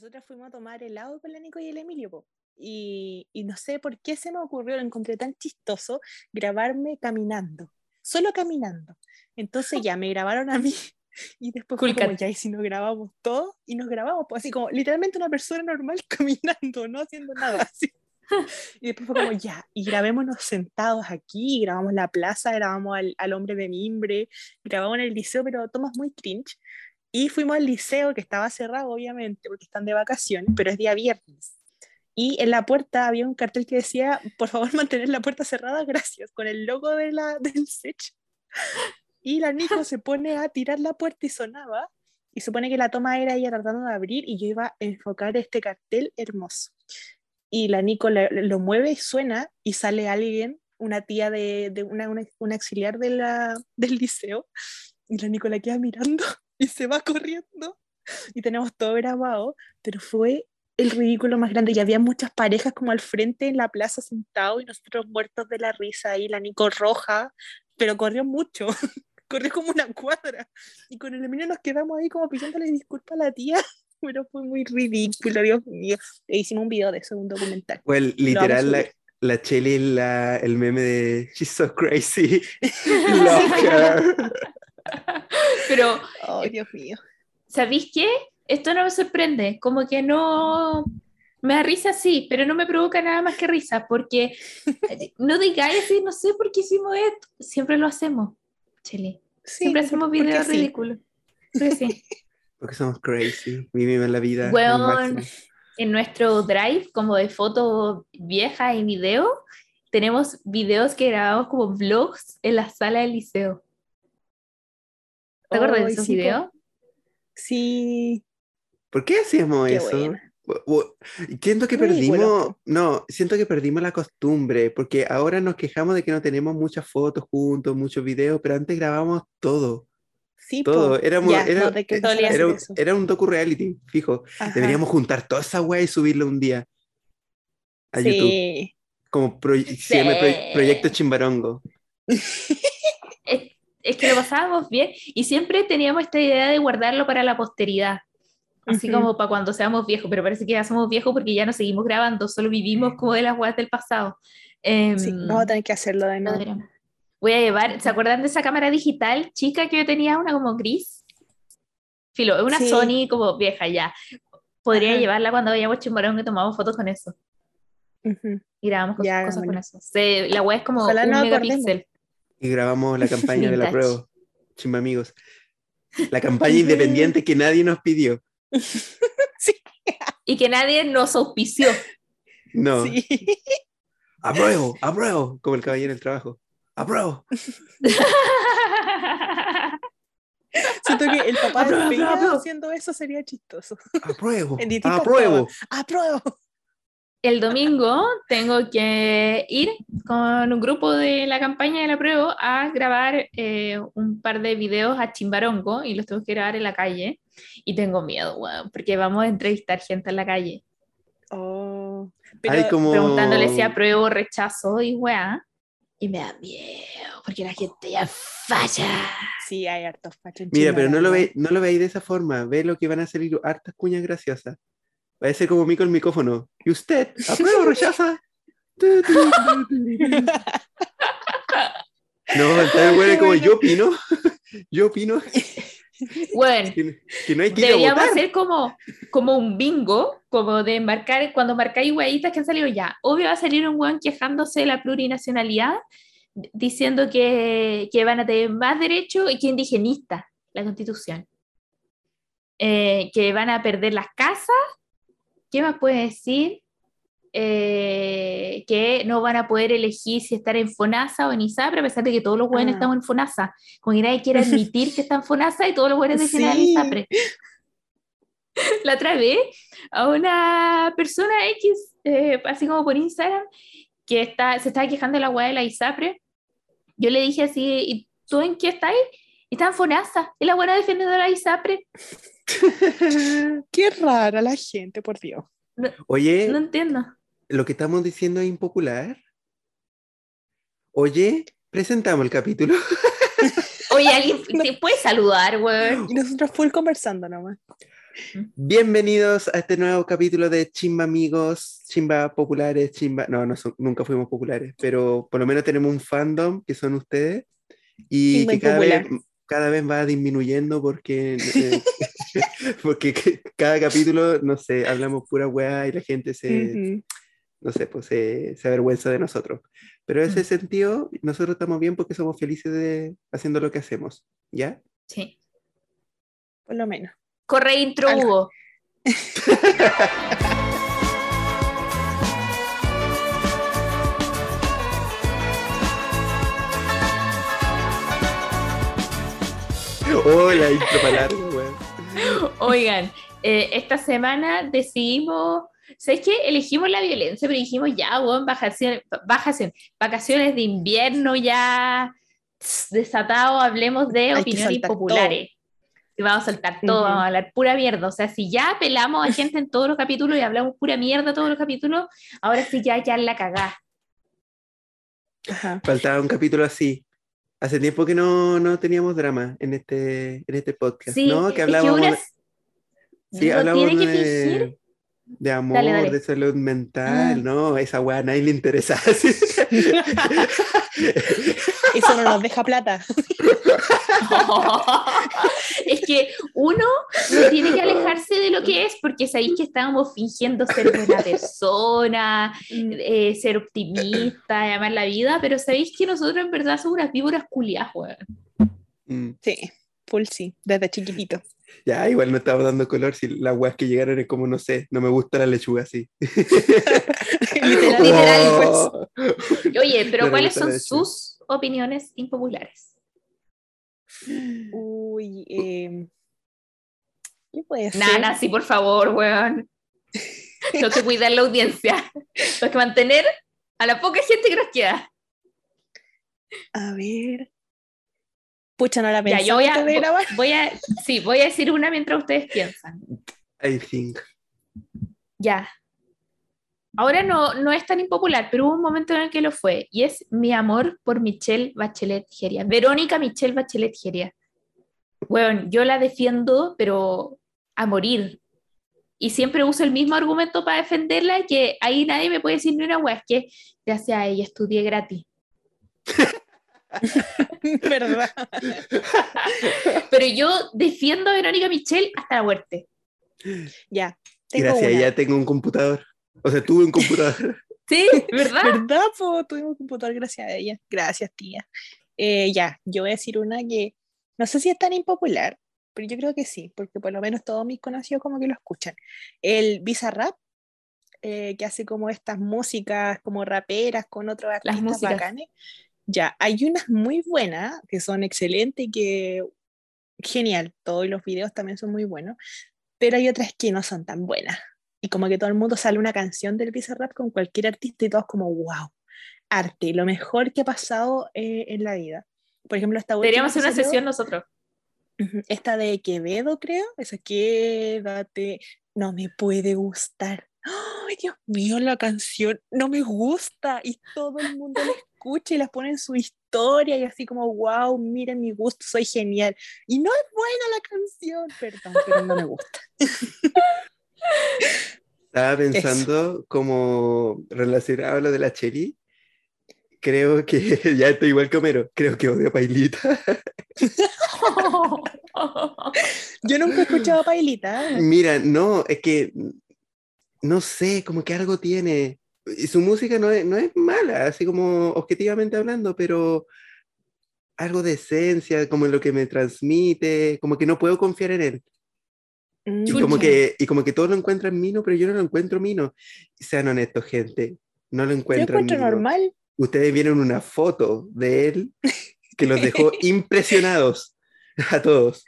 nosotras fuimos a tomar helado con la Nico y el Emilio, po. Y, y no sé por qué se me ocurrió, lo encontré tan chistoso, grabarme caminando, solo caminando. Entonces ya me grabaron a mí y después fue como, ya, y si nos grabamos todo, y nos grabamos, pues así como literalmente una persona normal caminando, no haciendo nada así. Y después fue como, ya, y grabémonos sentados aquí, grabamos la plaza, grabamos al, al hombre de mimbre, grabamos en el liceo, pero tomas muy cringe. Y fuimos al liceo, que estaba cerrado, obviamente, porque están de vacaciones, pero es día viernes. Y en la puerta había un cartel que decía, por favor, mantener la puerta cerrada, gracias, con el logo de la, del SECH. Y la Nico se pone a tirar la puerta y sonaba. Y supone que la toma era ella tratando de abrir y yo iba a enfocar este cartel hermoso. Y la Nico lo mueve y suena y sale alguien, una tía de, de una, una, una, auxiliar de la, del liceo. Y la Nico la queda mirando y se va corriendo y tenemos todo grabado, pero fue el ridículo más grande y había muchas parejas como al frente en la plaza sentado y nosotros muertos de la risa y la Nico roja, pero corrió mucho, corrió como una cuadra y con el Emilio nos quedamos ahí como pidiéndole disculpas a la tía. Pero fue muy ridículo, Dios mío. E hicimos un video de eso, un documental. Well, literal, la, la Chelly la, el meme de She's so crazy. Love her. Pero, oh, Dios mío. ¿Sabéis qué? Esto no me sorprende, como que no me da risa, sí, pero no me provoca nada más que risa, porque no digáis así, no sé por qué hicimos esto, siempre lo hacemos, Chile. Sí, siempre hacemos videos sí. ridículos. Porque sí. Porque somos crazy. Vivimos la vida. máximo. En nuestro drive, como de fotos viejas y video, tenemos videos que grabamos como vlogs en la sala del liceo. ¿Te acuerdas de Ay, esos sí, po. videos? Sí, ¿Por qué hacíamos Qué eso? buena. Siento que perdimos, no, siento que perdimos la costumbre, porque ahora nos quejamos de que no tenemos muchas fotos juntos, muchos videos, pero antes grabábamos todo, sí, po. todo. Éramos, Ya, era, no de un- era un docu reality, fijo. Ajá. Deberíamos juntar toda esa weá y subirla un día a YouTube, Sí, como proy- se llama Proy- Proyecto Chimbarongo. Es, es que lo pasábamos bien y siempre teníamos esta idea de guardarlo para la posteridad. Así Ujú. como para cuando seamos viejos, pero parece que ya somos viejos porque ya no seguimos grabando, solo vivimos como de las weas del pasado. Em, sí, vamos a tener que hacerlo de nuevo. Voy a llevar, ¿se acuerdan de esa cámara digital chica que yo tenía, una como gris? Filo, es una Sí. Sony como vieja ya. Podría Ajá. llevarla cuando vayamos a Chimbarón y tomamos fotos con eso. Ujú. Y grabamos cos- Ya, cosas con eso. Se- la wea es como Ojalá un acordemos. megapíxel. Y grabamos la campaña de la prueba, Chimba amigos. La campaña independiente que nadie nos pidió. Y que nadie nos auspició. No. Sí. Apruebo, apruebo, como el caballero del trabajo. Apruebo. Siento que el papá de Apruebo, Peña apruebo. haciendo eso sería chistoso. Apruebo. En Apruebo. ¡Apruebo! El domingo tengo que ir con un grupo de la campaña de la prueba a grabar eh, un par de videos a Chimbarongo y los tengo que grabar en la calle. Y tengo miedo, weón, porque vamos a entrevistar gente en la calle Oh. Hay como... preguntándole si apruebo, rechazo y weá. Y me da miedo, porque la gente ya falla. Sí, hay hartos fachos en Mira, pero no lo, ve, no lo veis de esa forma. Ve lo que van a salir hartas cuñas graciosas. Va a ser como mí con el micrófono. ¿Y usted? ¿Aprueba o rechaza? No, está bueno como yo opino. Yo opino Bueno, que, que no hay que Deberíamos hacer como, como un bingo, como de marcar, cuando marcáis hueitas que han salido ya. Obvio va a salir un weón quejándose de la plurinacionalidad, diciendo que, que van a tener más derecho y que indigenista la constitución. Eh, que van a perder las casas. ¿Qué más puede decir? Eh, que no van a poder elegir si estar en FONASA o en ISAPRE, a pesar de que todos los buenos Ah. estamos en FONASA. Como que nadie quiere admitir que está en FONASA y todos los buenos dicen en Sí. ISAPRE. La otra vez a una persona X, eh, así como por Instagram, que está, se estaba quejando de la weá de la ISAPRE. Yo le dije así, ¿y tú en qué estás? Está en FONASA. Y la buena defendiendo a la ISAPRE. Qué rara la gente, por Dios. Oye, No entiendo. lo que estamos diciendo es impopular. Oye, presentamos el capítulo. Oye, alguien te puede saludar, weón. Y nosotros full conversando nomás. Bienvenidos a este nuevo capítulo de Chimba Amigos, Chimba Populares, Chimba... No, no son- nunca fuimos populares, pero por lo menos tenemos un fandom que son ustedes y Chimba que cada vez, cada vez va disminuyendo porque, eh, porque que- cada capítulo, no sé, hablamos pura weá y la gente se, Ujú. no sé, pues se, se avergüenza de nosotros. Pero en ese sentido, nosotros estamos bien porque somos felices de haciendo lo que hacemos, ¿ya? Sí. Por lo menos. Corre intro, Algo. Hugo. Hola, intro para largo. Oigan, eh, esta semana decidimos, ¿sabes qué? Elegimos la violencia, pero dijimos ya, weón, vacaciones, vacaciones, vacaciones de invierno ya desatado, hablemos de Hay opiniones populares. Y vamos a soltar todo, vamos a hablar pura mierda. O sea, si ya apelamos a gente en todos los capítulos y hablamos pura mierda todos los capítulos, ahora sí ya, ya la cagá. Ajá. Faltaba un capítulo así. Hace tiempo que no, no teníamos drama en este, en este podcast, Sí, ¿no? es Que hablábamos, sí, no hablamos tiene que de, fingir. de amor, Dale, dale. de salud mental, Ah. ¿no? Esa weá a nadie le interesa. Eso no nos deja plata. es que uno no tiene que alejarse de lo que es porque sabéis que estábamos fingiendo ser buena persona, eh, ser optimista, amar la vida, pero sabéis que nosotros en verdad somos unas víboras culiadas, weón. Mm, Sí, full sí, desde chiquitito. Ya, igual no estaba dando color si las weas que llegaron es como, no sé, no me gusta la lechuga así. Literal, Literal, pues. Oh. Oye, pero No ¿cuáles son sus opiniones impopulares? Uy, eh, ¿qué puede ser? Nana, sí, por favor, weón. Tengo que cuidar la audiencia. Tengo que mantener a la poca gente que nos queda. A ver. Pucha, no la Ya, pensé yo voy a, grabar. voy a, sí, voy a decir una mientras ustedes piensan. I think. Ya. Ahora no, no es tan impopular, pero hubo un momento en el que lo fue, y es mi amor por Michelle Bachelet Geria. Verónica Michelle Bachelet Geria. Bueno, yo la defiendo, pero a morir. Y siempre uso el mismo argumento para defenderla, que ahí nadie me puede decir ni una wea, es que gracias a ella estudié gratis. ¿Verdad? Pero yo defiendo a Verónica Michelle hasta la muerte. Ya. Tengo Gracias, una. ya tengo un computador. O sea, tuve un computador. Sí, ¿verdad? ¿Verdad? Po? Tuvimos un computador gracias a ella. Gracias, tía. Eh, ya, yo voy a decir una que no sé si es tan impopular, pero yo creo que sí, porque por lo menos todos mis conocidos como que lo escuchan. El Bizarrap, eh, que hace como estas músicas como raperas con otros artistas bacanes. Ya, hay unas muy buenas que son excelentes y que genial, todos los videos también son muy buenos, pero hay otras que no son tan buenas. Y como que todo el mundo sale una canción del Bizarrap con cualquier artista y todos como, wow, arte, lo mejor que ha pasado eh, en la vida. Por ejemplo, esta última Deberíamos hacer una salió, sesión nosotros. esta de Quevedo, creo, esa quédate, no me puede gustar. ¡Ay, Dios mío, la canción no me gusta! Y todo el mundo la escucha y la pone en su historia y así como, wow, miren mi gusto, soy genial. Y no es buena la canción, perdón, pero no me gusta. Estaba pensando como relacionado a lo de la Cheri. Creo que ya estoy igual que Homero. Creo que odio a Pailita. Yo nunca he escuchado a Pailita. ¿eh? Mira, no, es que no sé, como que algo tiene. Y su música no es, no es mala, así como objetivamente hablando, pero algo de esencia, como en lo que me transmite, como que no puedo confiar en él. Mm, Y como que, y como que todos lo encuentran mino, pero yo no lo encuentro mino. Sean honestos, gente. No lo Yo encuentran encuentro mino. normal. Ustedes vieron una foto de él que los dejó impresionados a todos.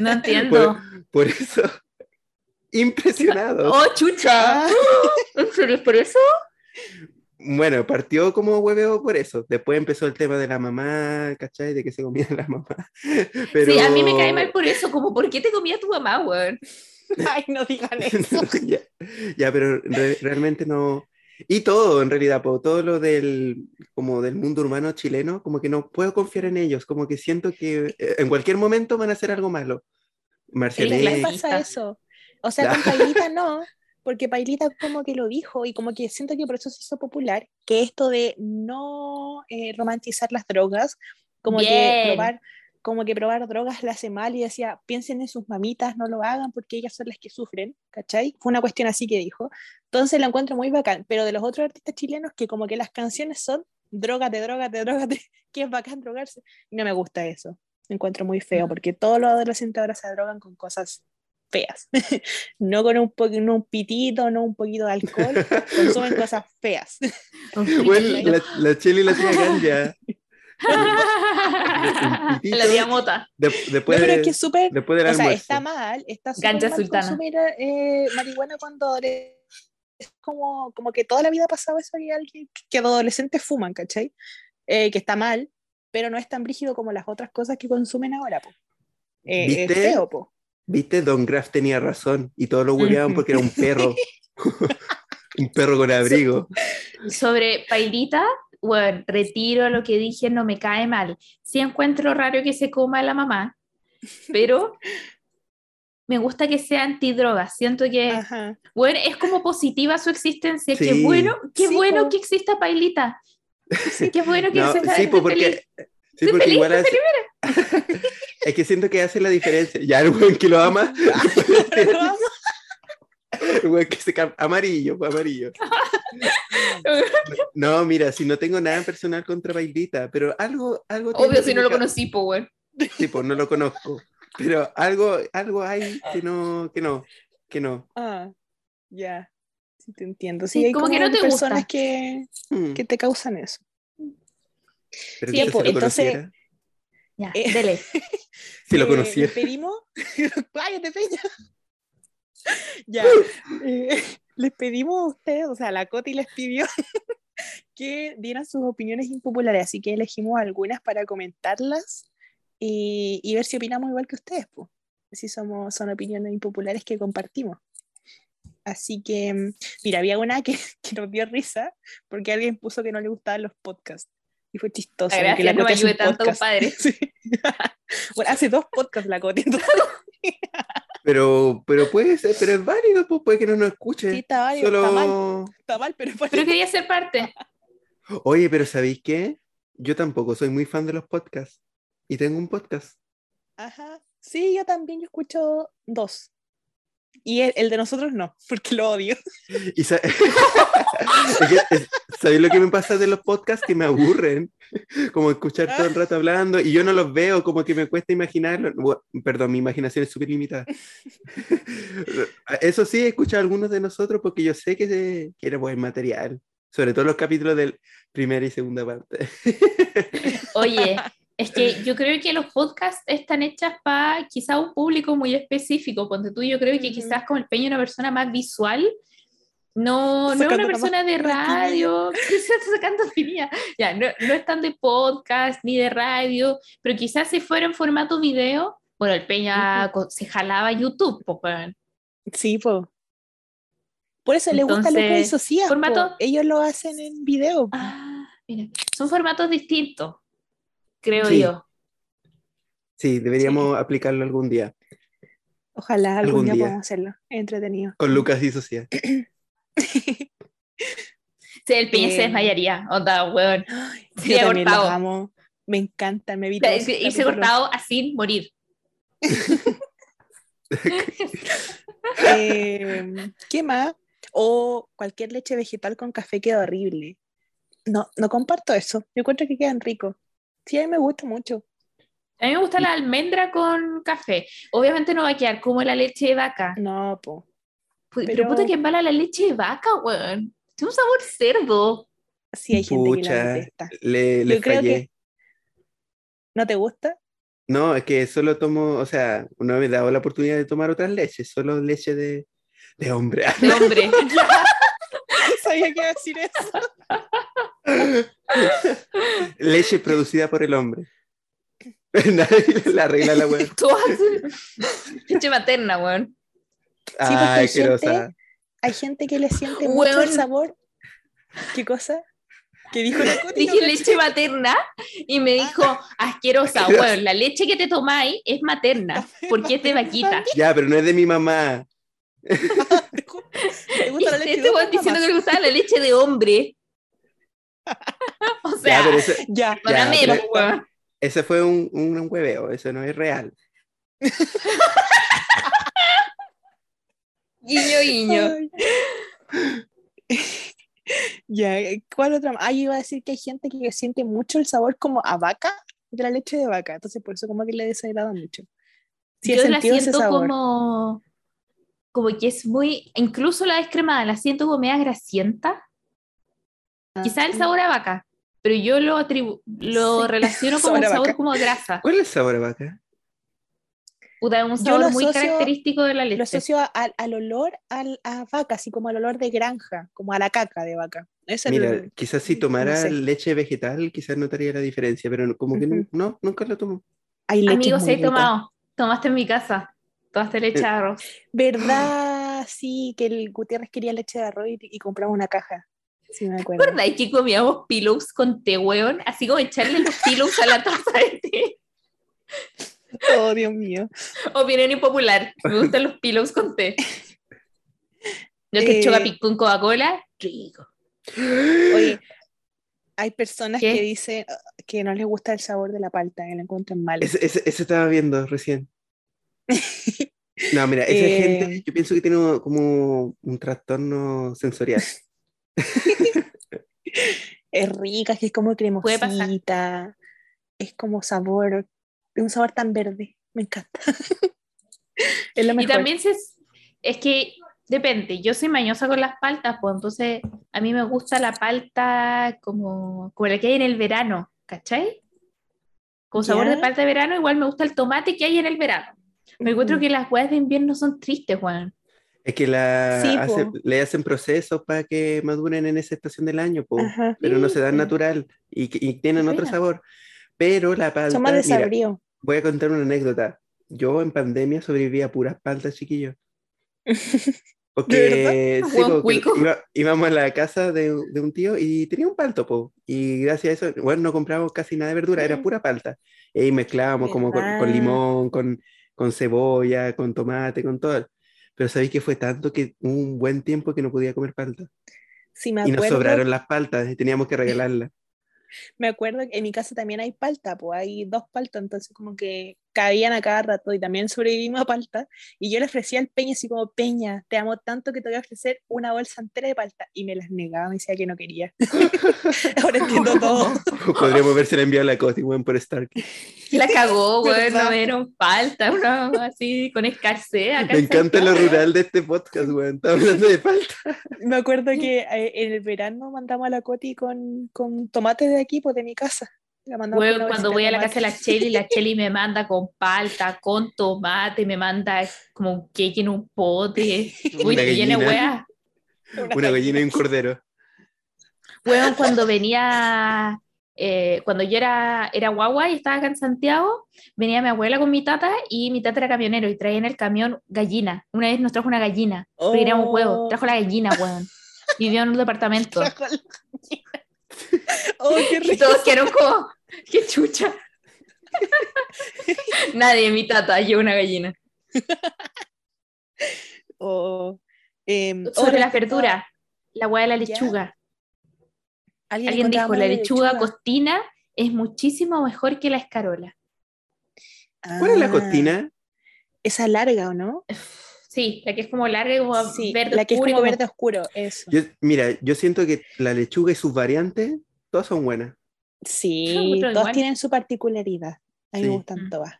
No entiendo. Por eso, impresionados. ¡Oh, chucha! ¿En serio es por eso? Bueno, partió como hueveo por eso. Después empezó el tema de la mamá, ¿cachai? De que se comía la mamá. Pero... Sí, a mí me cae mal por eso, como ¿por qué te comía tu mamá, weón? Ay, no digan eso. ya, ya, pero re- realmente no. Y todo, en realidad, po, todo lo del, como del mundo urbano chileno, como que no puedo confiar en ellos, como que siento que eh, en cualquier momento van a hacer algo malo. Eres ¿Qué pasa eso? O sea, con Pailita no, porque Pailita como que lo dijo y como que siento que por eso se hizo popular, que esto de no eh, romantizar las drogas, como que probar como que probar drogas le hace mal y decía, piensen en sus mamitas, no lo hagan porque ellas son las que sufren, ¿cachai? Fue una cuestión así que dijo. Entonces lo encuentro muy bacán, pero de los otros artistas chilenos que como que las canciones son drogate, drogate, drogate, que es bacán drogarse, no me gusta eso. Me encuentro muy feo porque todos los adolescentes ahora se drogan con cosas feas. no con un, po- no un pitito, no un poquito de alcohol, consumen cosas feas. Bueno, la, la Cheli la tía ganja. La tía Mota. De- No, después, pero de- es que es súper, después del o sea, está mal, está súper Ganja mal sultana. consumir eh, marihuana cuando adole- es como, como que toda la vida ha pasado eso que alguien que los adolescentes fuman, ¿cachai? Eh, que está mal, pero no es tan brígido como las otras cosas que consumen ahora, po. Eh, es ¿Viste? feo, po. ¿Viste? Don Graff tenía razón y todos lo hueveaban porque era un perro. un perro con abrigo. Sobre Pailita, bueno, retiro lo que dije, no me cae mal. Sí encuentro raro que se coma la mamá, pero me gusta que sea antidroga. Siento que, Ajá. bueno, es como positiva su existencia. Qué Sí. bueno, qué Sí, bueno po. que exista Pailita. Qué bueno que No, se sí, pues porque, sí, porque feliz, igual hace- es que siento que hace la diferencia. Ya el buen que lo ama, el buen que se cam- amarillo, amarillo. No, mira, si no tengo nada en personal contra Bailita, pero algo, algo Obvio, si no lo conocí, pues, bueno. Sí, pues no lo conozco. Pero algo, algo hay que no, que no, que no. Ah, ya. Sí, te entiendo. Sí, Sí, hay como como, que no te personas gusta. que, Mm, que te causan eso. Pero sí, pues, si entonces- Ya, Eh, dele. si lo Eh, conociera. Les pedimos. ¡Cállate, Peña! ya. eh, les pedimos a ustedes, o sea, la Coti les pidió que dieran sus opiniones impopulares, así que elegimos algunas para comentarlas y, y ver si opinamos igual que ustedes, pues. Si somos, son opiniones impopulares que compartimos. Así que, mm, mira, había una que, que nos dio risa porque alguien puso que no le gustaban los podcasts. Y fue chistoso. porque Gracias, la no un ayude tanto, podcast. compadre. Sí. bueno, hace dos podcasts la Coti. Pero, pero puede ser, pero es válido, pues puede que no nos escuche. Sí, está válido, Solo... está mal. Está mal, pero es Pero quería ser parte. Oye, pero ¿sabéis qué? Yo tampoco soy muy fan de los podcasts. Y tengo un podcast. Ajá. Sí, yo también, yo escucho dos. Y el, el de nosotros no, porque lo odio. Y sa- Es que, es- ¿Sabéis lo que me pasa de los podcasts? Que me aburren. Como escuchar todo el rato hablando y yo no los veo, como que me cuesta imaginarlo. Bu- Perdón, mi imaginación es súper limitada. Eso sí, he escuchado algunos de nosotros porque yo sé que, se- que era buen material. Sobre todo los capítulos de primera y segunda parte. Oye, es que yo creo que los podcasts están hechas para quizá un público muy específico. Ponte tú, yo creo que quizás como el peño es una persona más visual. No, no es una persona de radio, se está sacando. Ya, no, no es tan de podcast ni de radio, pero quizás si fuera en formato video, bueno, el peña se jalaba YouTube. Sí, po. Por eso le gusta Entonces, Socias. po. formato- Ellos lo hacen en video. Ah, mira, son formatos distintos, creo Sí. yo. Sí, deberíamos aplicarlo algún día. Ojalá algún, Algún día, día. podamos hacerlo. Es entretenido. Con Lucas y Socia. Sí, el peña se desmayaría, onda, weón. Los cortado. amo. Me encantan, me todos irse cortado así, morir. Eh, ¿Qué más? O cualquier leche vegetal con café queda horrible. No, no comparto eso. Yo encuentro que quedan ricos. Sí, a mí me gusta mucho. A mí me gusta la almendra con café. Obviamente no va a quedar como la leche de vaca. No, po. Pero, Pero- puta que mala la leche de vaca, weón. Tiene un sabor cerdo. Sí, hay gente que la detesta. le, le Yo creo que- ¿No te gusta? No, es que solo tomo, o sea, no me he dado la oportunidad de tomar otras leches, solo leche de, de hombre. De hombre. Sabía que iba a decir eso. leche producida por el hombre. Nadie la arregla la haces- leche materna, weón. Ay, hay gente- asquerosa. Hay gente que le siente mucho el Weón. sabor. ¿Qué cosa? ¿Qué dijo la Coti? Dije No leche materna y me dijo, asquerosa, bueno, la leche que te tomáis es materna, porque es de vaquita. Ya, pero no es de mi mamá. ¿Te gusta la leche Este weón diciendo que le gustaba la leche de hombre. o sea, ya, ese, Ya, pero- ese fue un, un, un hueveo, eso no es real. Guiño, guiño. Ya, ¿cuál otra? Ah, yo iba a decir que hay gente que siente mucho el sabor como a vaca de la leche de vaca, entonces por eso como que le desagrada mucho. Sí, Yo la siento sabor. como, como que es muy, incluso la descremada, la siento como media grasienta. Quizá el Ah, sabor a vaca, pero yo lo, atribu lo Sí, relaciono como sabor un sabor vaca. como grasa. ¿Cuál es el sabor a vaca? Puta, es un Yo sabor lo muy asocio- característico de la Lo leche. asocio a- al- al olor al- a vaca, así como al olor de granja, como a la caca de vaca. Es Mira, el- quizás si no tomara sé. leche vegetal, quizás notaría la diferencia, pero como que no, nunca lo tomo. hay Amigos, he tomado. Tomaste en mi casa. Tomaste leche de arroz. ¿Verdad? Sí, que el Gutiérrez quería leche de arroz y, y compramos una caja. Sí, me acuerdo. ¿Verdad? Y que comíamos pillows con té, weón. Así como echarle los pillows a la taza de té. Oh, Dios mío. Opinión impopular. Me gustan los pillows con té. Yo que Eh, chocapic con Coca-Cola, rico. Oye, hay personas ¿Qué? que dicen ah, que no les gusta el sabor de la palta, que la encuentran mal. Ese, ese- ese estaba viendo recién. No, mira, esa Eh, gente, yo pienso que tiene como un trastorno sensorial. Es rica, que es como cremosita, es como sabor, un sabor tan verde, me encanta. es lo Y también se, es que depende, yo soy mañosa con las paltas, pues entonces a mí me gusta la palta como, como la que hay en el verano, ¿cachai? Con sabor de palta de verano, igual me gusta el tomate que hay en el verano. Me encuentro que las huevas de invierno son tristes, Juan. Es que la Sí, hace- le hacen procesos para que maduren en esa estación del año, Ajá. pero no se dan Sí. natural y, y tienen otro sabor. Pero la palta, más mira, voy a contar una anécdota. Yo en pandemia sobreviví a puras paltas, chiquillos. Porque sí, Buen po, que cuico. iba- íbamos a la casa de, de un tío y tenía un palto, po, y gracias a eso, bueno, no compramos casi nada de verdura, era Mm. pura palta. Y mezclábamos como con, con limón, con, con cebolla, con tomate, con todo. Pero sabéis que fue tanto que hubo un buen tiempo que no podía comer palta. Sí, me Y nos sobraron las paltas y teníamos que regalarlas. me acuerdo que en mi casa también hay palta, pues hay dos paltas, entonces como que caían a cada rato y también sobrevivimos a palta. Y yo le ofrecía al Peña así como, Peña, te amo tanto que te voy a ofrecer una bolsa entera de palta. Y me las negaba, me decía que no quería. Ahora entiendo todo. Podríamos haberse enviado a la Coti, weón, por Stark. La cagó, ¿Verdad? no me dieron falta, una así con escasez. acá Me en encanta lo rural de este podcast, weón. Estamos hablando de palta. Me acuerdo que eh, en el verano mandamos a la Coti con, con tomates de aquí, pues de mi casa. Una cuando voy a la casa de la Cheli, la Cheli me manda con palta, con tomate, me manda como un cake en un pote. Uy, Una que llena weas. Una gallina y un cordero. Weón, cuando venía, eh, cuando yo era, era guagua y estaba acá en Santiago, venía mi abuela con mi tata y mi tata era camionero y traía en el camión gallina. Una vez nos trajo una gallina, porque queríamos huevo, Oh. trajo la gallina, weón. Vivió en un departamento. Trajo la gallina. Oh, qué Y rico. todos quedaron como, qué chucha. Nadie, mi tata, yo una gallina. Em, oh, Sobre la verdura, la hueá de la lechuga. Alguien, Alguien dijo, la lechuga, costina es muchísimo mejor que la escarola. ¿Cuál es la Ah, costina? Esa larga, ¿o no? Sí, la que es como larga y como Sí, verde la que es oscuro y como como- verde oscuro, eso. Yo, mira, yo siento que la lechuga y sus variantes, todas son buenas. Sí, todas igual. tienen su particularidad. A mí Sí. me gustan Mm. todas.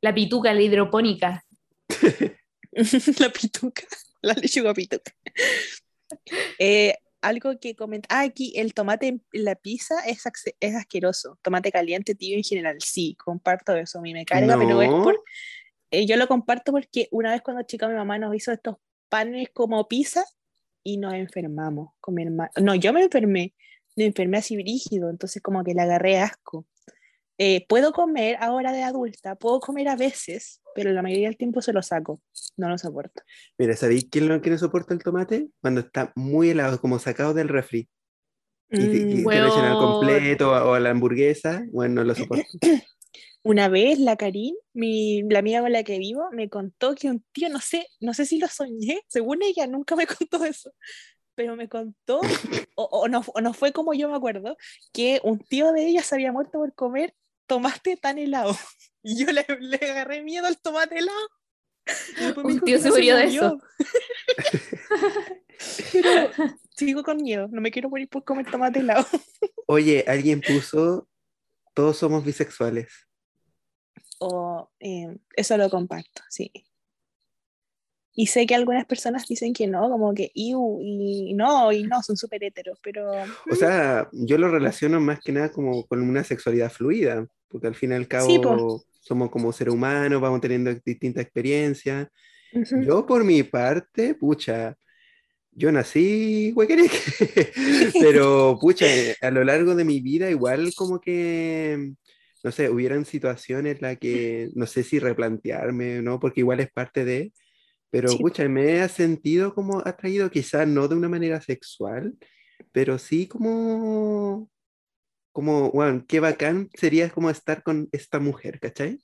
La pituca, la hidropónica. la pituca, la lechuga pituca. Eh, algo que comenta, ah, aquí el tomate en la pizza es, es asqueroso. Tomate caliente, tío, en general, sí, comparto eso, a mí me carga, pero es por, eh, yo lo comparto porque una vez cuando chica mi mamá nos hizo estos panes como pizza y nos enfermamos con mi hermano. No, yo me enfermé, me enfermé así brígido, entonces como que le agarré asco. Eh, puedo comer ahora de adulta, puedo comer a veces, pero la mayoría del tiempo se lo saco, no lo soporto. Mira, ¿sabéis quién no, quién no soporta el tomate? Cuando está muy helado, como sacado del refri. Y Mm, y te echan al completo o a la hamburguesa, bueno, no lo soporto. Una vez la Karin, mi, la amiga con la que vivo, me contó que un tío, no sé, no sé si lo soñé, según ella nunca me contó eso, pero me contó, o, o no, o no fue como yo me acuerdo, que un tío de ella se había muerto por comer tomate tan helado. Y yo le, le agarré miedo al tomate helado. Un dijo tío se murió de murió. Pero sigo con miedo, no me quiero morir por comer tomate helado. Oye, alguien puso, todos somos bisexuales. O eh, eso lo comparto, sí. Y sé que algunas personas dicen que no, como que iu, y no, y no, son súper heteros, pero O sea, yo lo relaciono más que nada como con una sexualidad fluida, porque al fin y al cabo Sí, po. somos como seres humanos, vamos teniendo distintas experiencias. ujú, Yo por mi parte, pucha, yo nací huequereque, pero pucha, a lo largo de mi vida igual como que, no sé, hubieran situaciones en las que no sé si replantearme, ¿no? Porque igual es parte de, pero Sí. pucha, me he sentido como atraído, quizás no de una manera sexual, pero sí como, como, bueno, qué bacán sería como estar con esta mujer, ¿cachai?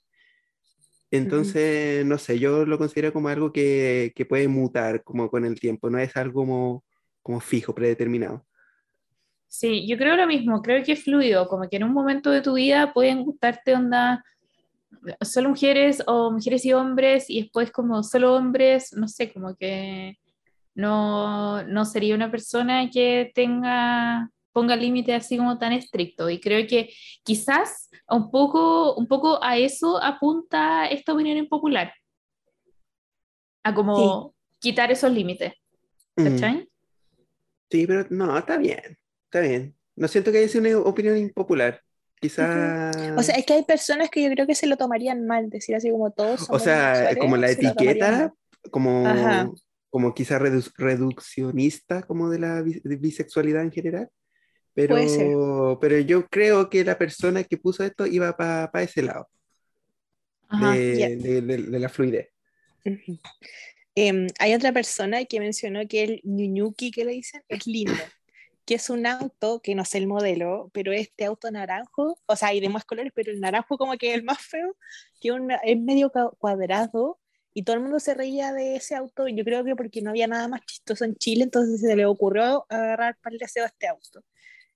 Entonces, no sé, yo lo considero como algo que, que puede mutar como con el tiempo, no es algo como, como fijo, predeterminado. Sí, yo creo lo mismo, creo que es fluido, como que en un momento de tu vida pueden gustarte onda solo mujeres o mujeres y hombres y después como solo hombres, no sé, como que no, no sería una persona que tenga, ponga límites así como tan estricto y creo que quizás un poco, un poco a eso apunta esta opinión impopular, a como quitar esos límites, Mm, ¿cachai? Sí, pero no, está bien, está bien. No siento que haya sido una opinión impopular. Quizá... O sea, es que hay personas que yo creo que se lo tomarían mal, decir así como todos O sea, como la se etiqueta, como, Ajá. como quizá redu- reduccionista como de la de bisexualidad en general. Pero, pero yo creo que la persona que puso esto iba para ese lado, Ajá. de, ya. de- de- de la fluidez. Ujú. Em, hay otra persona que mencionó que el ñuñuki que le dicen es lindo, que es un auto, que no sé el modelo, pero este auto naranjo, o sea, hay de más colores, pero el naranjo como que es el más feo, que una- es medio cuadrado y todo el mundo se reía de ese auto, yo creo que porque no había nada más chistoso en Chile, entonces se le ocurrió agarrar para el deseo a este auto.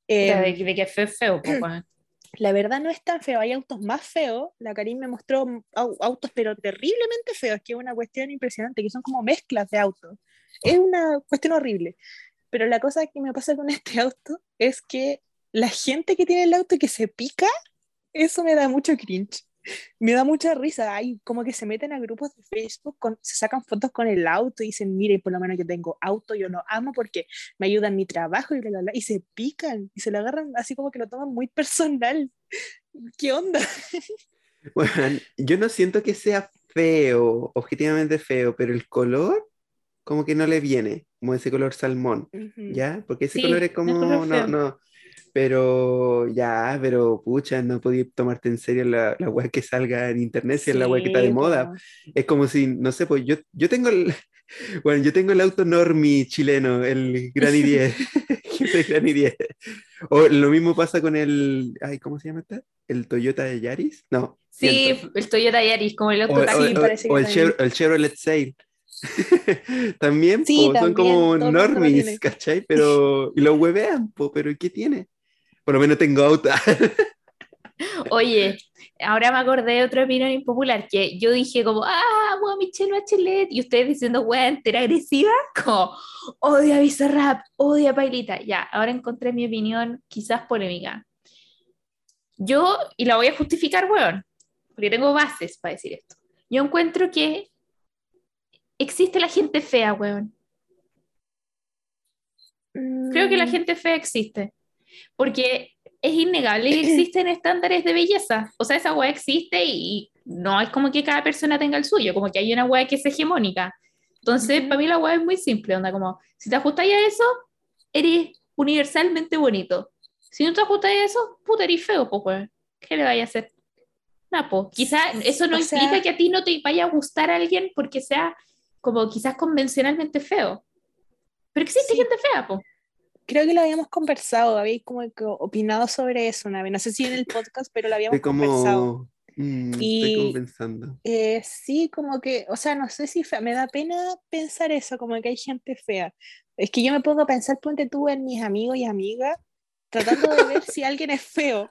Em, de, de que fue feo, weón. la verdad no es tan feo, hay autos más feos. La Karim me mostró au- autos, pero terriblemente feos, que es una cuestión impresionante, que son como mezclas de autos. Es una cuestión horrible. Pero la cosa que me pasa con este auto es que la gente que tiene el auto y que se pica, eso me da mucho cringe. Me da mucha risa. Hay como que se meten a grupos de Facebook, con- se sacan fotos con el auto y dicen, miren, por lo menos yo tengo auto, yo lo amo porque me ayuda en mi trabajo y bla, bla, bla", Y se pican y se lo agarran así como que lo toman muy personal. ¿Qué onda? Bueno, yo no siento que sea feo, objetivamente feo, pero el color como que no le viene, como ese color salmón, ¿ya? Porque ese Sí, color es como, color no, no, pero ya, pero pucha, no podía tomarte en serio la, la weá que salga en internet, si es la weá que está de Sí, moda. Es como si, no sé, pues yo, yo tengo el, bueno, yo tengo el auto normie chileno, el Granny 10, Hyundai Granny 10. O lo mismo pasa con el, ay, ¿cómo se llama este? ¿El Toyota de Yaris? No. Sí, miento. el Toyota Yaris, como el auto o-. Sí, o- parece que o el, también. Chev- el Chevrolet Sail. también, Sí, po, son como tiene. ¿cachai? Pero, y lo huevean, po, pero ¿qué tiene? Por lo menos tengo auto. Oye, ahora me acordé de otra opinión impopular, que yo dije como, ah, weón, Michelle Bachelet, y ustedes diciendo, weón, entera agresiva, como, odio a Bizarrap, odio a Pailita. Ya, ahora encontré mi opinión quizás polémica. Yo, y la voy a justificar, weón, porque tengo bases para decir esto. Yo encuentro que existe la gente fea, weón. Creo que la Mm, gente fea existe. Porque es innegable que existen estándares de belleza. O sea, esa weá existe y no es como que cada persona tenga el suyo, como que hay una weá que es hegemónica. Entonces, para mí la weá es muy simple, onda como, si te ajustas a eso, eres universalmente bonito. Si no te ajustas a eso, puta, eres feo, pues weón. ¿Qué le vaya a hacer? Nada, pues. Quizás eso no O implica sea- que a ti no te vaya a gustar a alguien porque sea como quizás convencionalmente feo. Pero existe Sí. gente fea, pues. creo que lo habíamos conversado, habéis como opinado sobre eso una vez, no sé si en el podcast, pero lo habíamos Estoy conversado. como... mm, estoy Y- como pensando. Eh, sí, como que, o sea, no sé si fea, me da pena pensar eso, como que hay gente fea. Es que yo me pongo a pensar, ponte tú en mis amigos y amigas, tratando de ver si alguien es feo.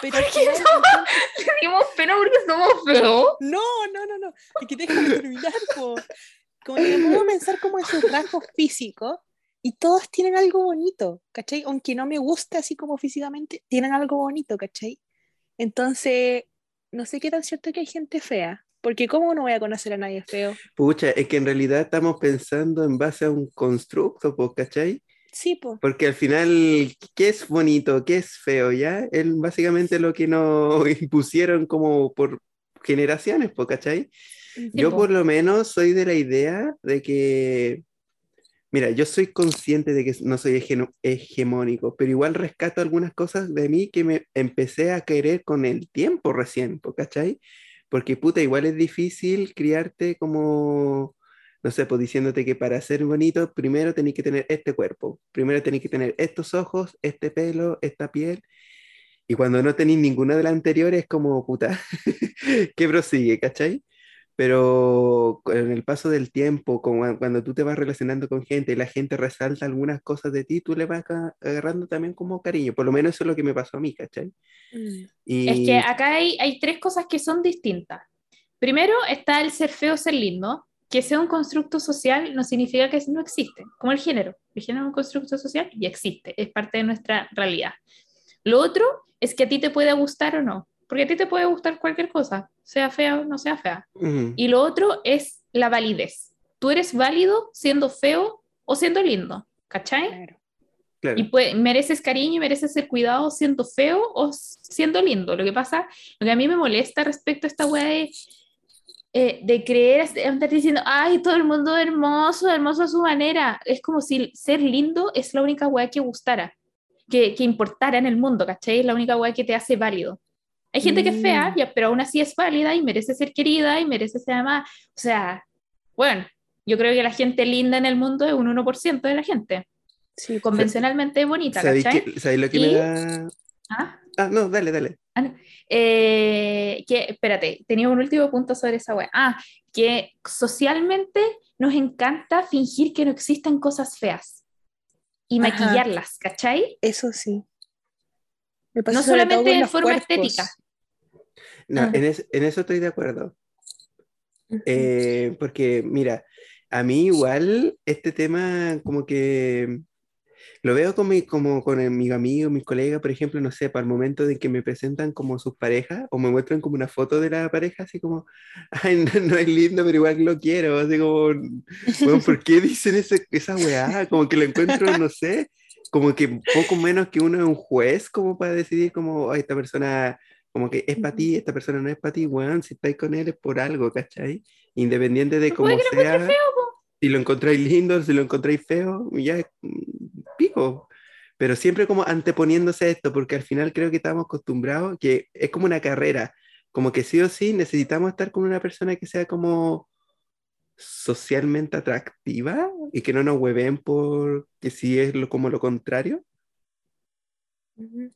Pero al final encuentro- Tenemos pena porque somos feos. no, no, no, no, es que déjame terminar, po. Como que me a pensar como en sus rasgos físicos y todos tienen algo bonito, ¿cachai? Aunque no me guste así como físicamente, tienen algo bonito, ¿cachai? Entonces, no sé qué tan cierto que hay gente fea, porque ¿cómo no voy a conocer a nadie feo? Pucha, es que en realidad estamos pensando en base a un constructo, pues, ¿cachai? Sí, pues. Porque al final, ¿qué es bonito? ¿Qué es feo? ¿Ya? Es básicamente lo que nos impusieron como por generaciones, pues, ¿cachai? Yo po. por lo menos soy de la idea de que, mira, yo soy consciente de que no soy hegemónico, pero igual rescato algunas cosas de mí que me empecé a querer con el tiempo recién, ¿cachai? Porque puta, igual es difícil criarte como, no sé, pues diciéndote que para ser bonito primero tenés que tener este cuerpo, primero tenés que tener estos ojos, este pelo, esta piel. Y cuando no tenéis ninguna de las anteriores, es como, puta, ¿qué prosigue, cachai? Pero con el paso del tiempo, como cuando tú te vas relacionando con gente y la gente resalta algunas cosas de ti, tú le vas aga- agarrando también como cariño. Por lo menos eso es lo que me pasó a mí, ¿cachai? Mm. Y Es que acá hay, hay tres cosas que son distintas. Primero está el ser feo, ser lindo. Que sea un constructo social no significa que no existe, como el género. El género es un constructo social y existe, es parte de nuestra realidad. Lo otro es que a ti te puede gustar o no, porque a ti te puede gustar cualquier cosa, sea fea o no sea fea. Y lo otro es la validez. Tú eres válido siendo feo o siendo lindo, ¿cachai? Claro. claro. Y pues, mereces cariño y mereces ser cuidado siendo feo o siendo lindo. Lo que pasa, lo que a mí me molesta respecto a esta weá de, eh, de creer, de andar diciendo, ay, todo el mundo hermoso, hermoso a su manera. Es como si ser lindo es la única weá que gustara, que, que importara en el mundo, ¿cachai? Es la única weá que te hace válido. Hay gente que es fea, Mm. pero aún así es válida y merece ser querida y merece ser amada. O sea, bueno, yo creo que la gente linda en el mundo es un 1% de la gente Sí, convencionalmente bonita, ¿Sabéis, lo que me Y- da? Ah, Ah, no, dale, dale. eh, que, espérate, tenía un último punto sobre esa wea. Ah, que socialmente nos encanta fingir que no existen cosas feas y Ajá. maquillarlas, ¿cachai? eso sí. Me No solamente en los forma cuerpos. estética. No, Ah. en, es- en eso estoy de acuerdo. Eh, porque, mira, a mí igual este tema como que lo veo con mi, como con el- mis amigos, mis colegas, por ejemplo, no sé, para el momento de que me presentan como sus parejas o me muestran como una foto de la pareja, así como, ay, no, no es lindo, pero igual lo quiero, así como, bueno, ¿por qué dicen ese- esa weá? Como que lo encuentro, no sé, como que poco menos que uno es un juez como para decidir como, "Ay, esta persona como que es para ti, esta persona no es para ti, weón, si estáis con él es por algo, ¿cachai? Independiente de cómo sea, si lo encontráis lindo, si lo encontráis feo, ya es mm, pico. Pero siempre como anteponiéndose a esto, porque al final creo que estamos acostumbrados, que es como una carrera, como que sí o sí necesitamos estar con una persona que sea como socialmente atractiva y que no nos hueven por que sí es lo, como lo contrario.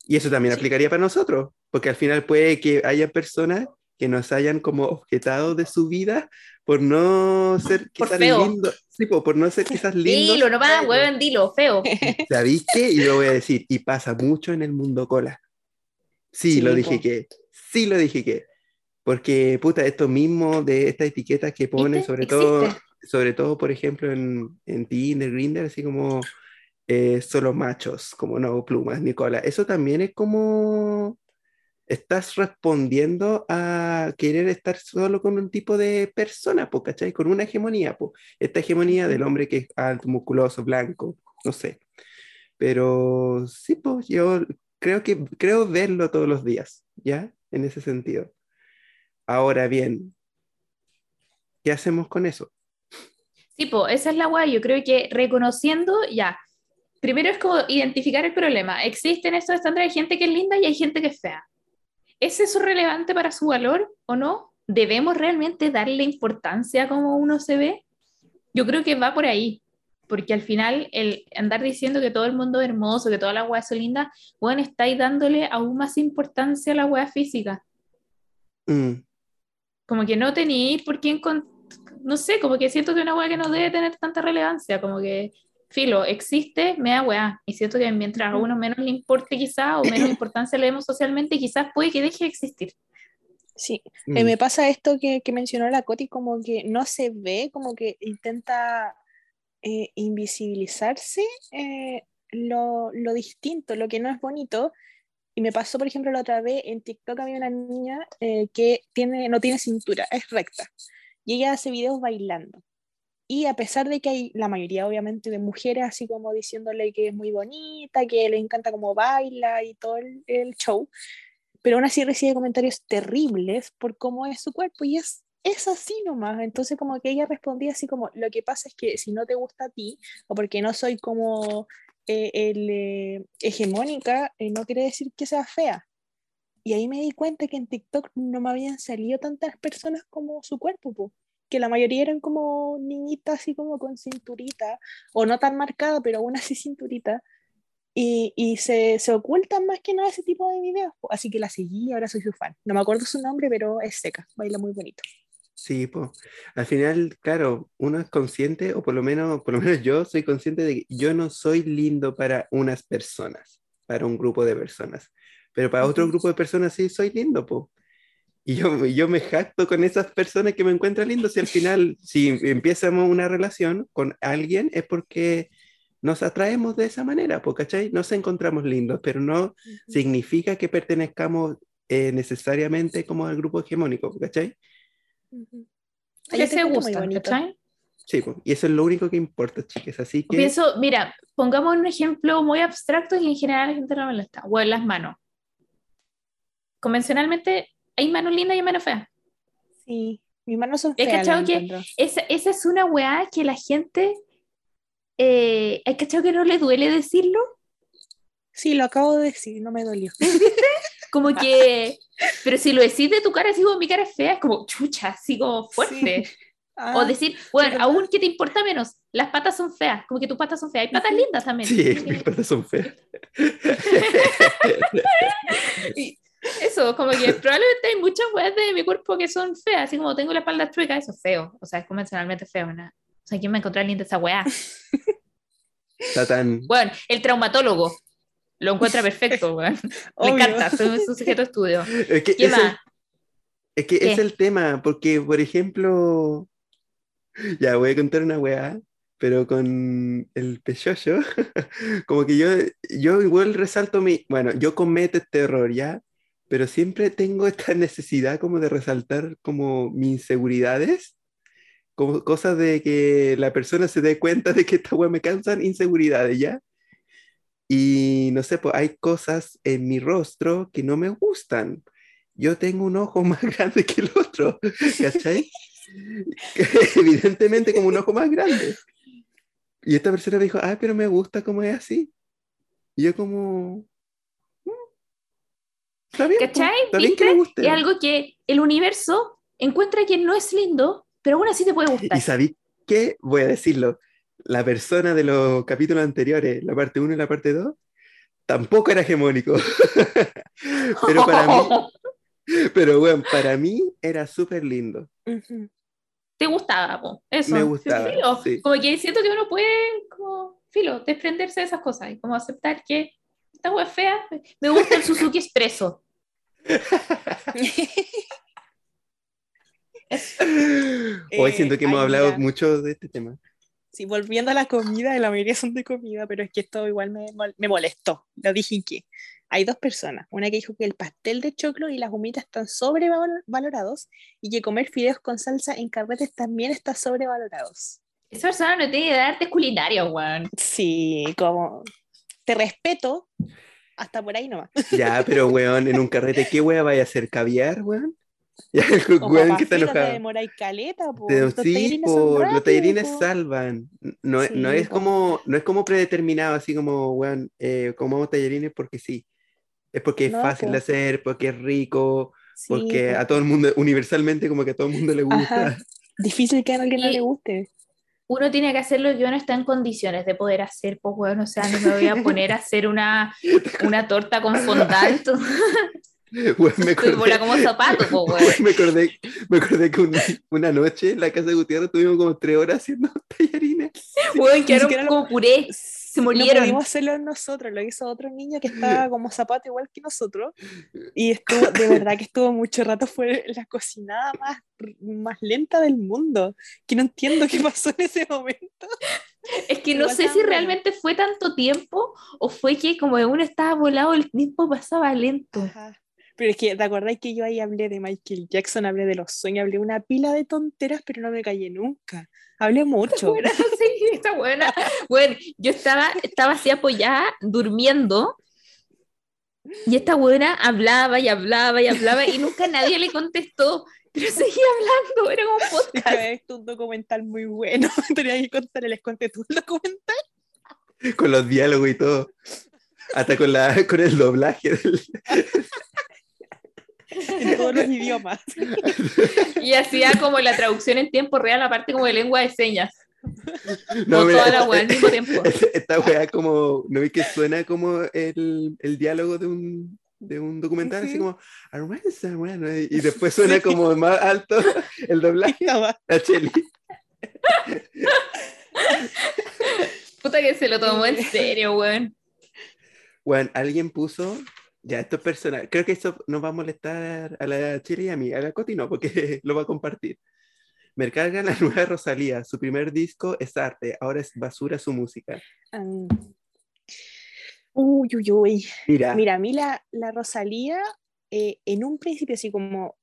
Y eso también Sí. aplicaría para nosotros, porque al final puede que haya personas que nos hayan como objetado de su vida por no ser Por quizás feo. lindos, sí, po, por no ser quizás lindos. Dilo, no va, hueven, dilo, feo. ¿Sabéis qué? Y lo voy a decir, y pasa mucho en el mundo cola. Sí, Sí, lo po. dije que, sí lo dije que, porque puta, esto mismo de estas etiquetas que ponen, sobre Existe. todo, sobre todo, por ejemplo, en, en Tinder, Grindr, así como eh, solo machos, como no plumas, Nicola. Eso también es como estás respondiendo a querer estar solo con un tipo de persona, po, ¿cachai? Con una hegemonía, po. Esta hegemonía del hombre que es alto, musculoso, blanco, no sé. Pero sí, pues yo creo que creo verlo todos los días, ¿ya? En ese sentido. Ahora bien, ¿qué hacemos con eso? Tipo, esa es la guay. Yo creo que reconociendo ya. Primero es como identificar el problema. Existen estos estándares de gente que es linda y hay gente que es fea. ¿Es eso relevante para su valor o no? ¿Debemos realmente darle importancia a cómo uno se ve? Yo creo que va por ahí. porque al final el andar diciendo que todo el mundo es hermoso, que todas las weas son lindas, bueno, estáis dándole aún más importancia a la wea física. Mm, Como que no tenéis por qué no sé, como que siento que es una wea que no debe tener tanta relevancia, como que filo, existe, me da wea, y siento que mientras a uno menos le importe quizá, o menos importancia le demos socialmente, quizás puede que deje de existir. Sí, mm. Eh, me pasa esto que, que mencionó la Coti, como que no se ve, como que intenta eh, invisibilizarse eh, lo, lo distinto, lo que no es bonito. Y me pasó, por ejemplo, la otra vez en TikTok había una niña eh, que tiene, no tiene cintura, es recta. Y ella hace videos bailando. Y a pesar de que hay la mayoría, obviamente, de mujeres así como diciéndole que es muy bonita, que le encanta cómo baila y todo el, el show, pero aún así recibe comentarios terribles por cómo es su cuerpo y es, es así nomás. Entonces como que ella respondía así como, lo que pasa es que si no te gusta a ti, o porque no soy como eh, el, eh, hegemónica, eh, no quiere decir que sea fea. Y ahí me di cuenta que en TikTok no me habían salido tantas personas como su cuerpo, po, que la mayoría eran como niñitas así como con cinturita, o no tan marcada, pero aún así cinturita. Y, y se, se ocultan más que nada ese tipo de videos. po. Así que la seguí y ahora soy su fan. No me acuerdo su nombre, pero es seca, baila muy bonito. Sí, pues. Al final, claro, uno es consciente, o por lo menos, por lo menos yo soy consciente de que yo no soy lindo para unas personas, para un grupo de personas. Pero para otro grupo de personas sí soy lindo, pues. Y yo, yo me jacto con esas personas que me encuentran lindo. Si al final, si empiezamos una relación con alguien, es porque nos atraemos de esa manera, ¿cachai? Nos encontramos lindos, pero no significa que pertenezcamos eh, necesariamente como al grupo hegemónico, ¿cachai? Ujú. Que Yo te se gustan. ¿cachai? Sí, pues, y eso es lo único que importa, chicas. Así que, Pienso, mira, pongamos un ejemplo muy abstracto y en general la gente no molesta. O en las manos. Convencionalmente hay manos lindas y manos feas. Sí, mis manos son ¿Has feas. cachado que-. Esa, esa es una weá que la gente. Eh, ¿Hay cachado que no le duele decirlo? Sí, lo acabo de decir, no me dolió. Como que. Pero si lo decís de tu cara, así como mi cara es fea, es como chucha, así como fuerte. Ah, O decir, bueno, aún que te importa menos, las patas son feas, como que tus patas son feas. Hay patas lindas también. sí, mis patas son feas. Y eso, como que probablemente hay muchas weas de mi cuerpo que son feas, así como tengo la espalda chueca, eso es feo, o sea, es convencionalmente feo, ¿no? O sea, ¿quién me encontró linda esa wea? Está tan. Bueno, el traumatólogo lo encuentra perfecto, weón. Me encanta, soy su sujeto de estudio. Es que, ¿Qué es el, es que ¿Qué? es el tema, porque, por ejemplo, ya voy a contar una weá, pero con el pechocho, como que yo, yo igual resalto mi. Bueno, yo cometo este error, ¿ya? Pero siempre tengo esta necesidad como de resaltar como mis inseguridades. Como cosas de que la persona se dé cuenta de que esta weá me causan inseguridades, ¿ya? Y no sé, pues hay cosas en mi rostro que no me gustan. Yo tengo un ojo más grande que el otro, ¿cachai? Evidentemente como un ojo más grande. Y esta persona me dijo, ah, pero me gusta como es así. Y yo como... "Mm, Está bien, ¿Cachai? está bien que ¿Viste? guste. Es algo que el universo encuentra que no es lindo, pero aún así te puede gustar. Y sabí qué, voy a decirlo, la persona de los capítulos anteriores, la parte 1 y la parte 2, tampoco era hegemónico. pero para mí, pero bueno, para mí era súper lindo. Te gustaba, po. Eso. Me gustaba, Filo. sí. Como que siento que uno puede, como, filo, desprenderse de esas cosas y como aceptar que esta wea fea. Me gusta el Suzuki Expreso. Hoy siento que hemos ay, hablado mira. mucho de este tema. Sí, volviendo a la comida, la mayoría son de comida, pero es que esto igual me, mol- me molestó. Lo dije que hay dos personas, una que dijo que el pastel de choclo y las humitas están sobrevalorados y que comer fideos con salsa en carretes también está sobrevalorados. Esa persona no tiene idea de artes culinarias, weón. Sí, como te respeto hasta por ahí nomás. Ya, pero weón, en un carrete, ¿qué wea vaya a hacer? ¿Caviar, weón? Ya, el weón que está te enojado. demoráis caleta, po. Los sí, tallarines po, son los po. salvan. No, es- no Sí, es po. como, no es como predeterminado, así como, weón, eh, comamos tallarines porque sí. Es porque es No, fácil po. de hacer, porque es rico, Sí, porque po. a todo el mundo, universalmente, como que a todo el mundo le gusta. Ajá. Difícil que a alguien no le guste. Uno tiene que hacer lo que uno está en condiciones de poder hacer, pues bueno, o sea, no me voy a poner a hacer una, una torta con fondant. Me acordé, como zapato, bueno. me acordé, me acordé que una, una noche en la casa de Gutiérrez tuvimos como tres horas haciendo tallarines. Weón, quedaron como puré. Se No murieron. pudimos hacerlo nosotros, lo hizo otro niño que estaba como zapato igual que nosotros. Y estuvo, de verdad que estuvo mucho rato, fue la cocinada más, más lenta del mundo. Que no entiendo qué pasó en ese momento. Es que no sé si realmente fue tanto tiempo o fue que como uno estaba volado, el tiempo pasaba lento. Ajá. Pero es que, ¿te acordáis que yo ahí hablé de Michael Jackson, hablé de los sueños, hablé una pila de tonteras, pero no me callé nunca? Hablé mucho. Buena, sí, está buena. Bueno, yo estaba, estaba así apoyada, durmiendo, y esta buena hablaba y hablaba y hablaba, y nunca nadie le contestó, pero seguía hablando, era un Es que podcast. había visto un documental muy bueno. Tenía que contarle, les conté tú el documental. Con los diálogos y todo. Hasta con, la, con el doblaje. Del... en todos los idiomas. Y hacía como la traducción en tiempo real, aparte como de lengua de señas, No, mira, toda la weá al mismo tiempo. Esta weá como, ¿no vi que suena como el, el diálogo de un, de un documental? Así como, "Arwenza, bueno", y después suena como más alto el doblaje Estaba- a Cheli. Puta que se lo tomó en serio, weón. Bueno, alguien puso, ya esto es personal, creo que eso nos va a molestar a la Chile y a mí, a la Coti no, porque lo va a compartir. Me carga la nueva Rosalía, su primer disco es arte, ahora es basura su música. Mm. Uy, uy, uy. Mira, Mira, a mí la, la Rosalía, eh, en un principio, así como,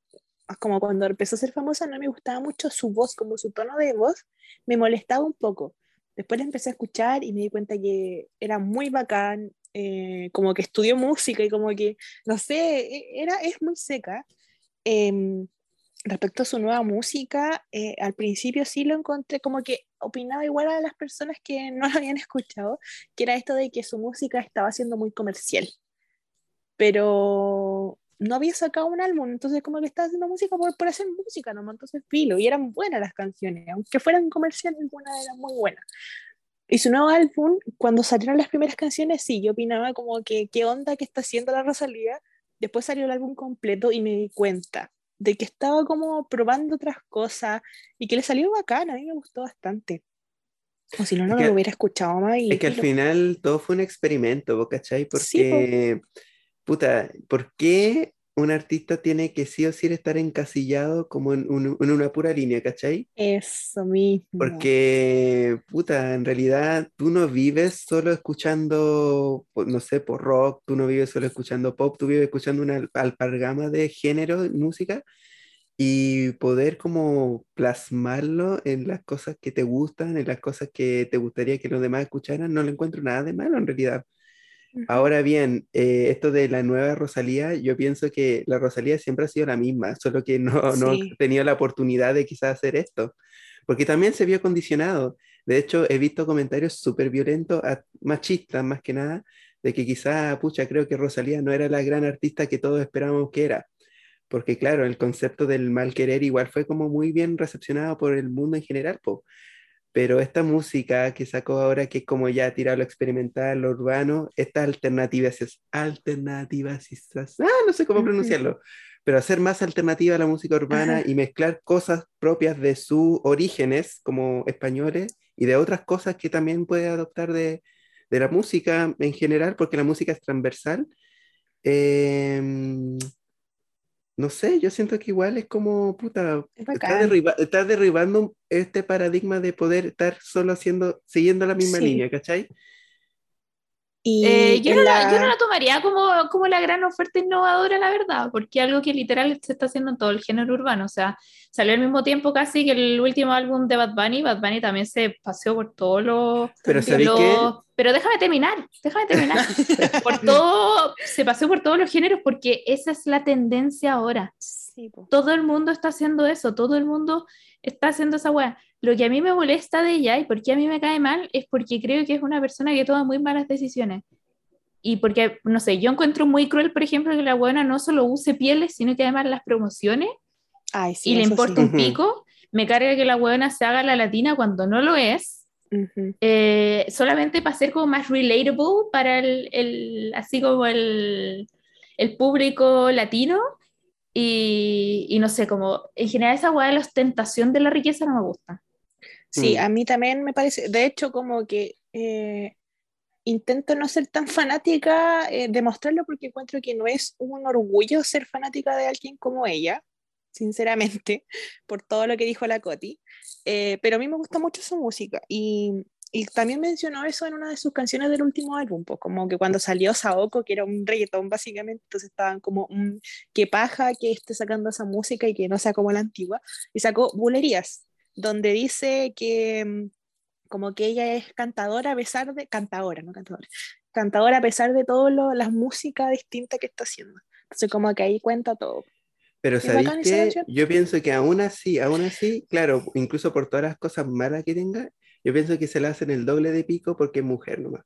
como cuando empezó a ser famosa, no me gustaba mucho su voz, como su tono de voz, me molestaba un poco. Después la empecé a escuchar y me di cuenta que era muy bacán, eh, como que estudió música y como que, no sé, e- era, es muy seca. Em, respecto a su nueva música, eh, al principio sí lo encontré como que opinaba igual a las personas que no lo habían escuchado, que era esto de que su música estaba siendo muy comercial. Pero no había sacado un álbum, entonces como que estaba haciendo música por, por hacer música nomás, entonces filo, y eran buenas las canciones, aunque fueran comerciales, algunas eran muy buenas. Y su nuevo álbum, cuando salieron las primeras canciones, sí, yo opinaba como que qué onda que está haciendo la Rosalía. Después salió el álbum completo y me di cuenta de que estaba como probando otras cosas y que le salió bacán, a mí me gustó bastante. O si no, no Es que- lo hubiera escuchado más. Y es que al filo. final todo fue un experimento, ¿vos cachai? Sí, Porque, puta, ¿por qué un artista tiene que sí o sí estar encasillado como en, un- en una pura línea, ¿cachai? Eso mismo. Porque, puta, en realidad tú no vives solo escuchando, pues, no sé, por rock, tú no vives solo escuchando pop, tú vives escuchando una al- alpargama de género, música, y poder como plasmarlo en las cosas que te gustan, en las cosas que te gustaría que los demás escucharan, no le encuentro nada de malo en realidad. Ahora bien, eh, esto de la nueva Rosalía, yo pienso que la Rosalía siempre ha sido la misma, solo que no, no Sí. tenido la oportunidad de quizás hacer esto, porque también se vio condicionado. De hecho, he visto comentarios súper violentos, machistas más que nada, de que quizás, pucha, creo que Rosalía no era la gran artista que todos esperábamos que era. Porque claro, el concepto del mal querer igual fue como muy bien recepcionado por el mundo en general, po. Pero esta música que sacó ahora, que es como ya tirado lo experimental, lo urbano, estas alternativas, es alternativas, ah, no sé cómo pronunciarlo, pero hacer más alternativa a la música urbana Ajá. y mezclar cosas propias de sus orígenes como españoles y de otras cosas que también puede adoptar de, de la música en general, porque la música es transversal. Em, no sé, yo siento que igual es como, puta, Es está, bacán. derriba- está derribando este paradigma de poder estar solo haciendo, siguiendo la misma Sí. línea, ¿cachai? Y Eh, yo, no la, yo no la- la tomaría como, como la gran oferta innovadora, la verdad, porque algo que literal se está haciendo en todo el género urbano. O sea, salió al mismo tiempo casi que el último álbum de Bad Bunny. Bad Bunny también se paseó por todos los. Pero los- Pero déjame terminar, déjame terminar. por todo, se paseó por todos los géneros porque esa es la tendencia ahora. Sí. Todo el mundo está haciendo eso, todo el mundo está haciendo esa weá. Lo que a mí me molesta de ella y por qué a mí me cae mal es porque creo que es una persona que toma muy malas decisiones. Y porque, no sé, yo encuentro muy cruel, por ejemplo, que la buena no solo use pieles, sino que además las promociones Ay, sí, y le importa sí. un pico, me carga que la huevona se haga la latina cuando no lo es, Eh, solamente para ser como más relatable para el, el- así como el, el público latino. Y, y no sé, como en general esa hueá de la ostentación de la riqueza no me gusta. Sí, Mm. a mí también me parece, de hecho, como que eh, intento no ser tan fanática, eh, demostrarlo porque encuentro que no es un orgullo ser fanática de alguien como ella, sinceramente, por todo lo que dijo la Coti, Eh, pero a mí me gusta mucho su música y, y también mencionó eso en una de sus canciones del último álbum, pues, como que cuando salió Saoko, que era un reggaetón básicamente, entonces estaban como, mm, qué paja que esté sacando esa música y que no sea como la antigua, y sacó Bulerías, donde dice que mm, como que ella es cantadora a pesar de, cantadora, no cantadora, cantadora a pesar de todas las músicas distintas que está haciendo. Entonces como que ahí cuenta todo. Pero ¿sabéis canción. Yo pienso que aún así, aún así, claro, incluso por todas las cosas malas que tenga, yo pienso que se le hacen el doble de pico porque es mujer nomás.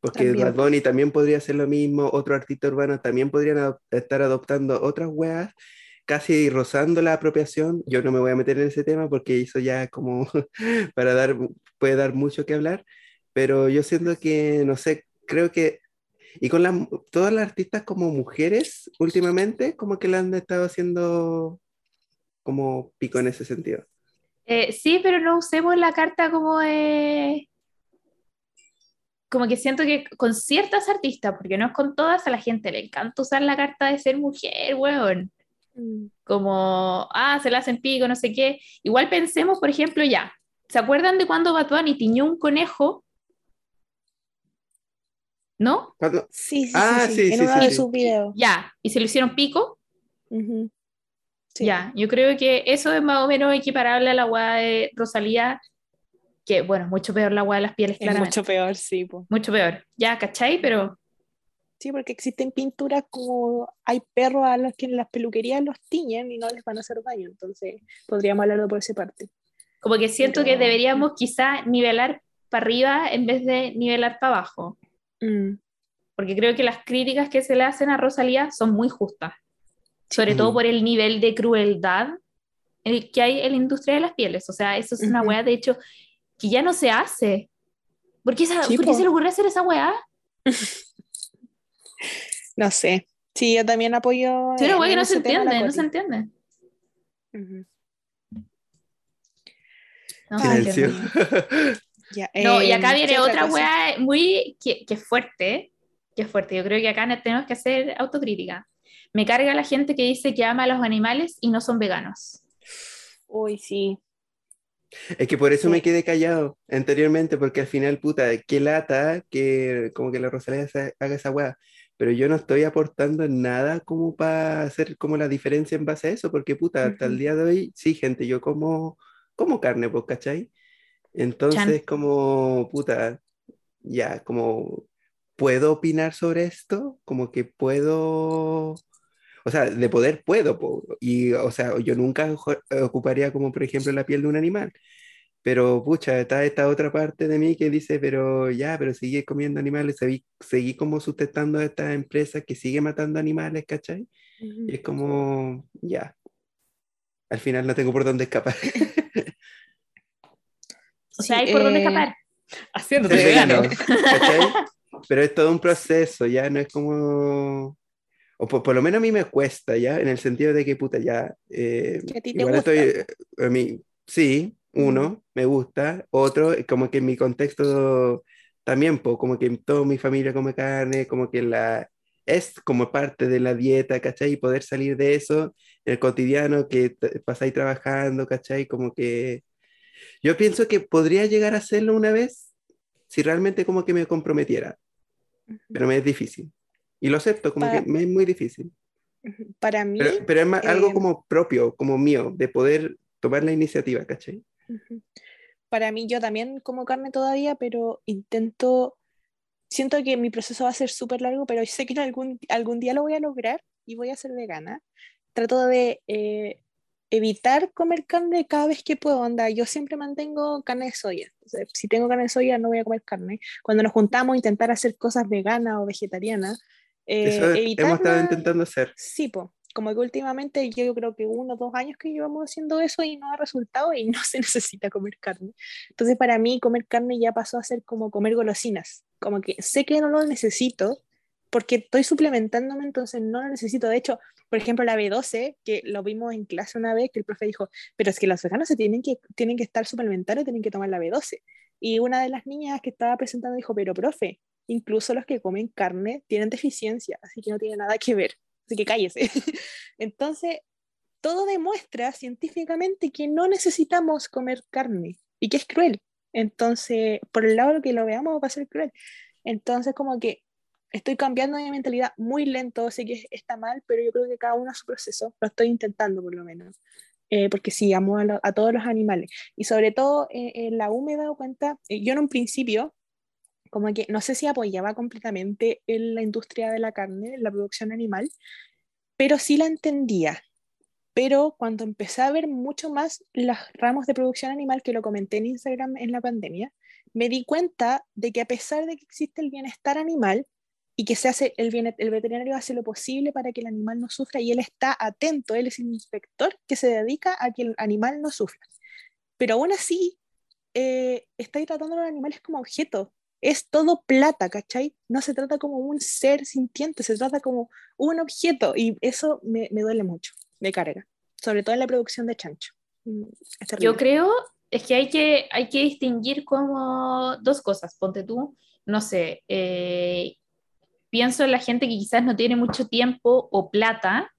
Porque También. Bad Bunny también podría hacer lo mismo, otro artista urbano también podrían adop- estar adoptando otras weas, casi rozando la apropiación. Yo no me voy a meter en ese tema porque eso ya como para dar, puede dar mucho que hablar, pero yo siento que, no sé, creo que, y con las, todas las artistas como mujeres últimamente, como que la han estado haciendo como pico en ese sentido. Eh, sí, pero no usemos la carta como de... Como que siento que con ciertas artistas, porque no es con todas, a la gente le encanta usar la carta de ser mujer, weón. Mm. Como, ah, se la hacen pico, no sé qué. Igual pensemos, por ejemplo, ya. ¿Se acuerdan de cuando Bad Bunny tiñó un conejo? ¿No? Cuando- Sí, sí, Ah, sí, sí, en sí, uno sí, de sí. sus videos. Ya. ¿Y se lo hicieron pico? Ujú. Sí. Ya. Yo creo que eso es más o menos equiparable a la weá de Rosalía, que, bueno, mucho peor la weá de las pieles, Es claramente. mucho peor, sí. po. Mucho peor. Ya, ¿cachai? Pero Sí, porque existen pinturas como hay perros a los que en las peluquerías los tiñen y no les van a hacer daño. Entonces, podríamos hablarlo por esa parte. como que siento que deberíamos quizá nivelar para arriba en vez de nivelar para abajo. Mm. Porque creo que las críticas que se le hacen a Rosalía son muy justas. Sobre Sí. todo por el nivel de crueldad el que hay en la industria de las pieles. O sea, eso es una weá, de hecho, que ya no se hace. ¿Por qué, esa- por qué se le ocurre hacer esa weá? No sé. Sí, yo también apoyo. Es una en weá que no se entiende, no se entiende. No, Silencio. Ya, No, y eh, acá viene ¿qué otra weá muy que, que fuerte, que es fuerte. Yo creo que acá tenemos que hacer autocrítica. Me carga la gente que dice que ama a los animales y no son veganos. Uy, sí. Es que por eso Sí. me quedé callado anteriormente, porque al final, puta, qué lata que como que la Rosalía haga esa weá. Pero yo no estoy aportando nada como para hacer como la diferencia en base a eso, porque puta, hasta el día de hoy, sí, gente, yo como, como carne, pues, ¿cachai? Entonces, como, puta, ya, como, ¿puedo opinar sobre esto? Como que puedo, o sea, de poder puedo, po, y, o sea, yo nunca ocuparía como, por ejemplo, la piel de un animal. Pero, pucha, está esta otra parte de mí que dice, pero ya, pero sigue comiendo animales, seguí, seguí como sustentando a esta empresa que sigue matando animales, ¿cachai? Ujú. Y es como, ya, al final no tengo por dónde escapar. O Sí, sea, hay por dónde eh, escapar. Haciéndote vegano. vegano. Pero es todo un proceso, ya no es como... O por, por lo menos a mí me cuesta, ¿ya? En el sentido de que, puta, ya... eh, Que a ti te igual gusta. estoy... eh, A mí, sí, uno, me gusta. Otro, como que en mi contexto también, po, como que toda mi familia come carne, como que la... Es como parte de la dieta, ¿cachai? Y poder salir de eso en el cotidiano que pasáis trabajando, ¿cachai? Como que... Yo pienso que podría llegar a hacerlo una vez si realmente como que me comprometiera, pero me es difícil. Y lo acepto, como Para- que me es muy difícil. Para mí, Pero, pero es más algo eh, como propio, como mío, de poder tomar la iniciativa, ¿cachai? Ujú. Para mí, yo también como carne todavía, pero intento, siento que mi proceso va a ser súper largo, pero sé que algún, algún día lo voy a lograr y voy a ser vegana. Trato de eh, evitar comer carne cada vez que puedo, onda. Yo siempre mantengo carne de soya. Si tengo carne de soya, no voy a comer carne. Cuando nos juntamos, intentar hacer cosas veganas o vegetarianas. eh, Eso evitar hemos estado la- intentando hacer. Sí, po. como que últimamente yo creo que uno o dos años que llevamos haciendo eso y no ha resultado y no se necesita comer carne. Entonces para mí comer carne ya pasó a ser como comer golosinas, como que sé que no lo necesito porque estoy suplementándome, entonces no lo necesito. De hecho, por ejemplo, la B12, que lo vimos en clase una vez, que el profe dijo, pero es que los veganos se tienen que, tienen que estar suplementando y tienen que tomar la B12. Y una de las niñas que estaba presentando dijo, pero profe, incluso los que comen carne tienen deficiencia, así que no tiene nada que ver, así que cállese. Entonces, todo demuestra científicamente que no necesitamos comer carne y que es cruel. Entonces, por el lado que lo veamos va a ser cruel. Entonces, como que estoy cambiando mi mentalidad muy lento, sé que está mal, pero yo creo que cada uno a su proceso, lo estoy intentando por lo menos. Eh, porque sí, amo a, todos los animales. Y sobre todo eh, en la U me he dado cuenta, eh, yo en un principio como que no sé si apoyaba completamente en la industria de la carne, en la producción animal, pero sí la entendía. Pero cuando empecé a ver mucho más los ramos de producción animal, que lo comenté en Instagram en la pandemia, me di cuenta de que a pesar de que existe el bienestar animal y que se hace el, bien, el veterinario hace lo posible para que el animal no sufra y él está atento, él es el inspector que se dedica a que el animal no sufra. Pero aún así, eh, está tratando a los animales como objetos es todo plata, ¿cachai? No se trata como un ser sintiente, se trata como un objeto y eso me, me duele mucho, me carga, sobre todo en la producción de chancho. Mm, Yo creo es que hay que, hay que distinguir como dos cosas, ponte tú, no sé, eh, pienso en la gente que quizás no tiene mucho tiempo o plata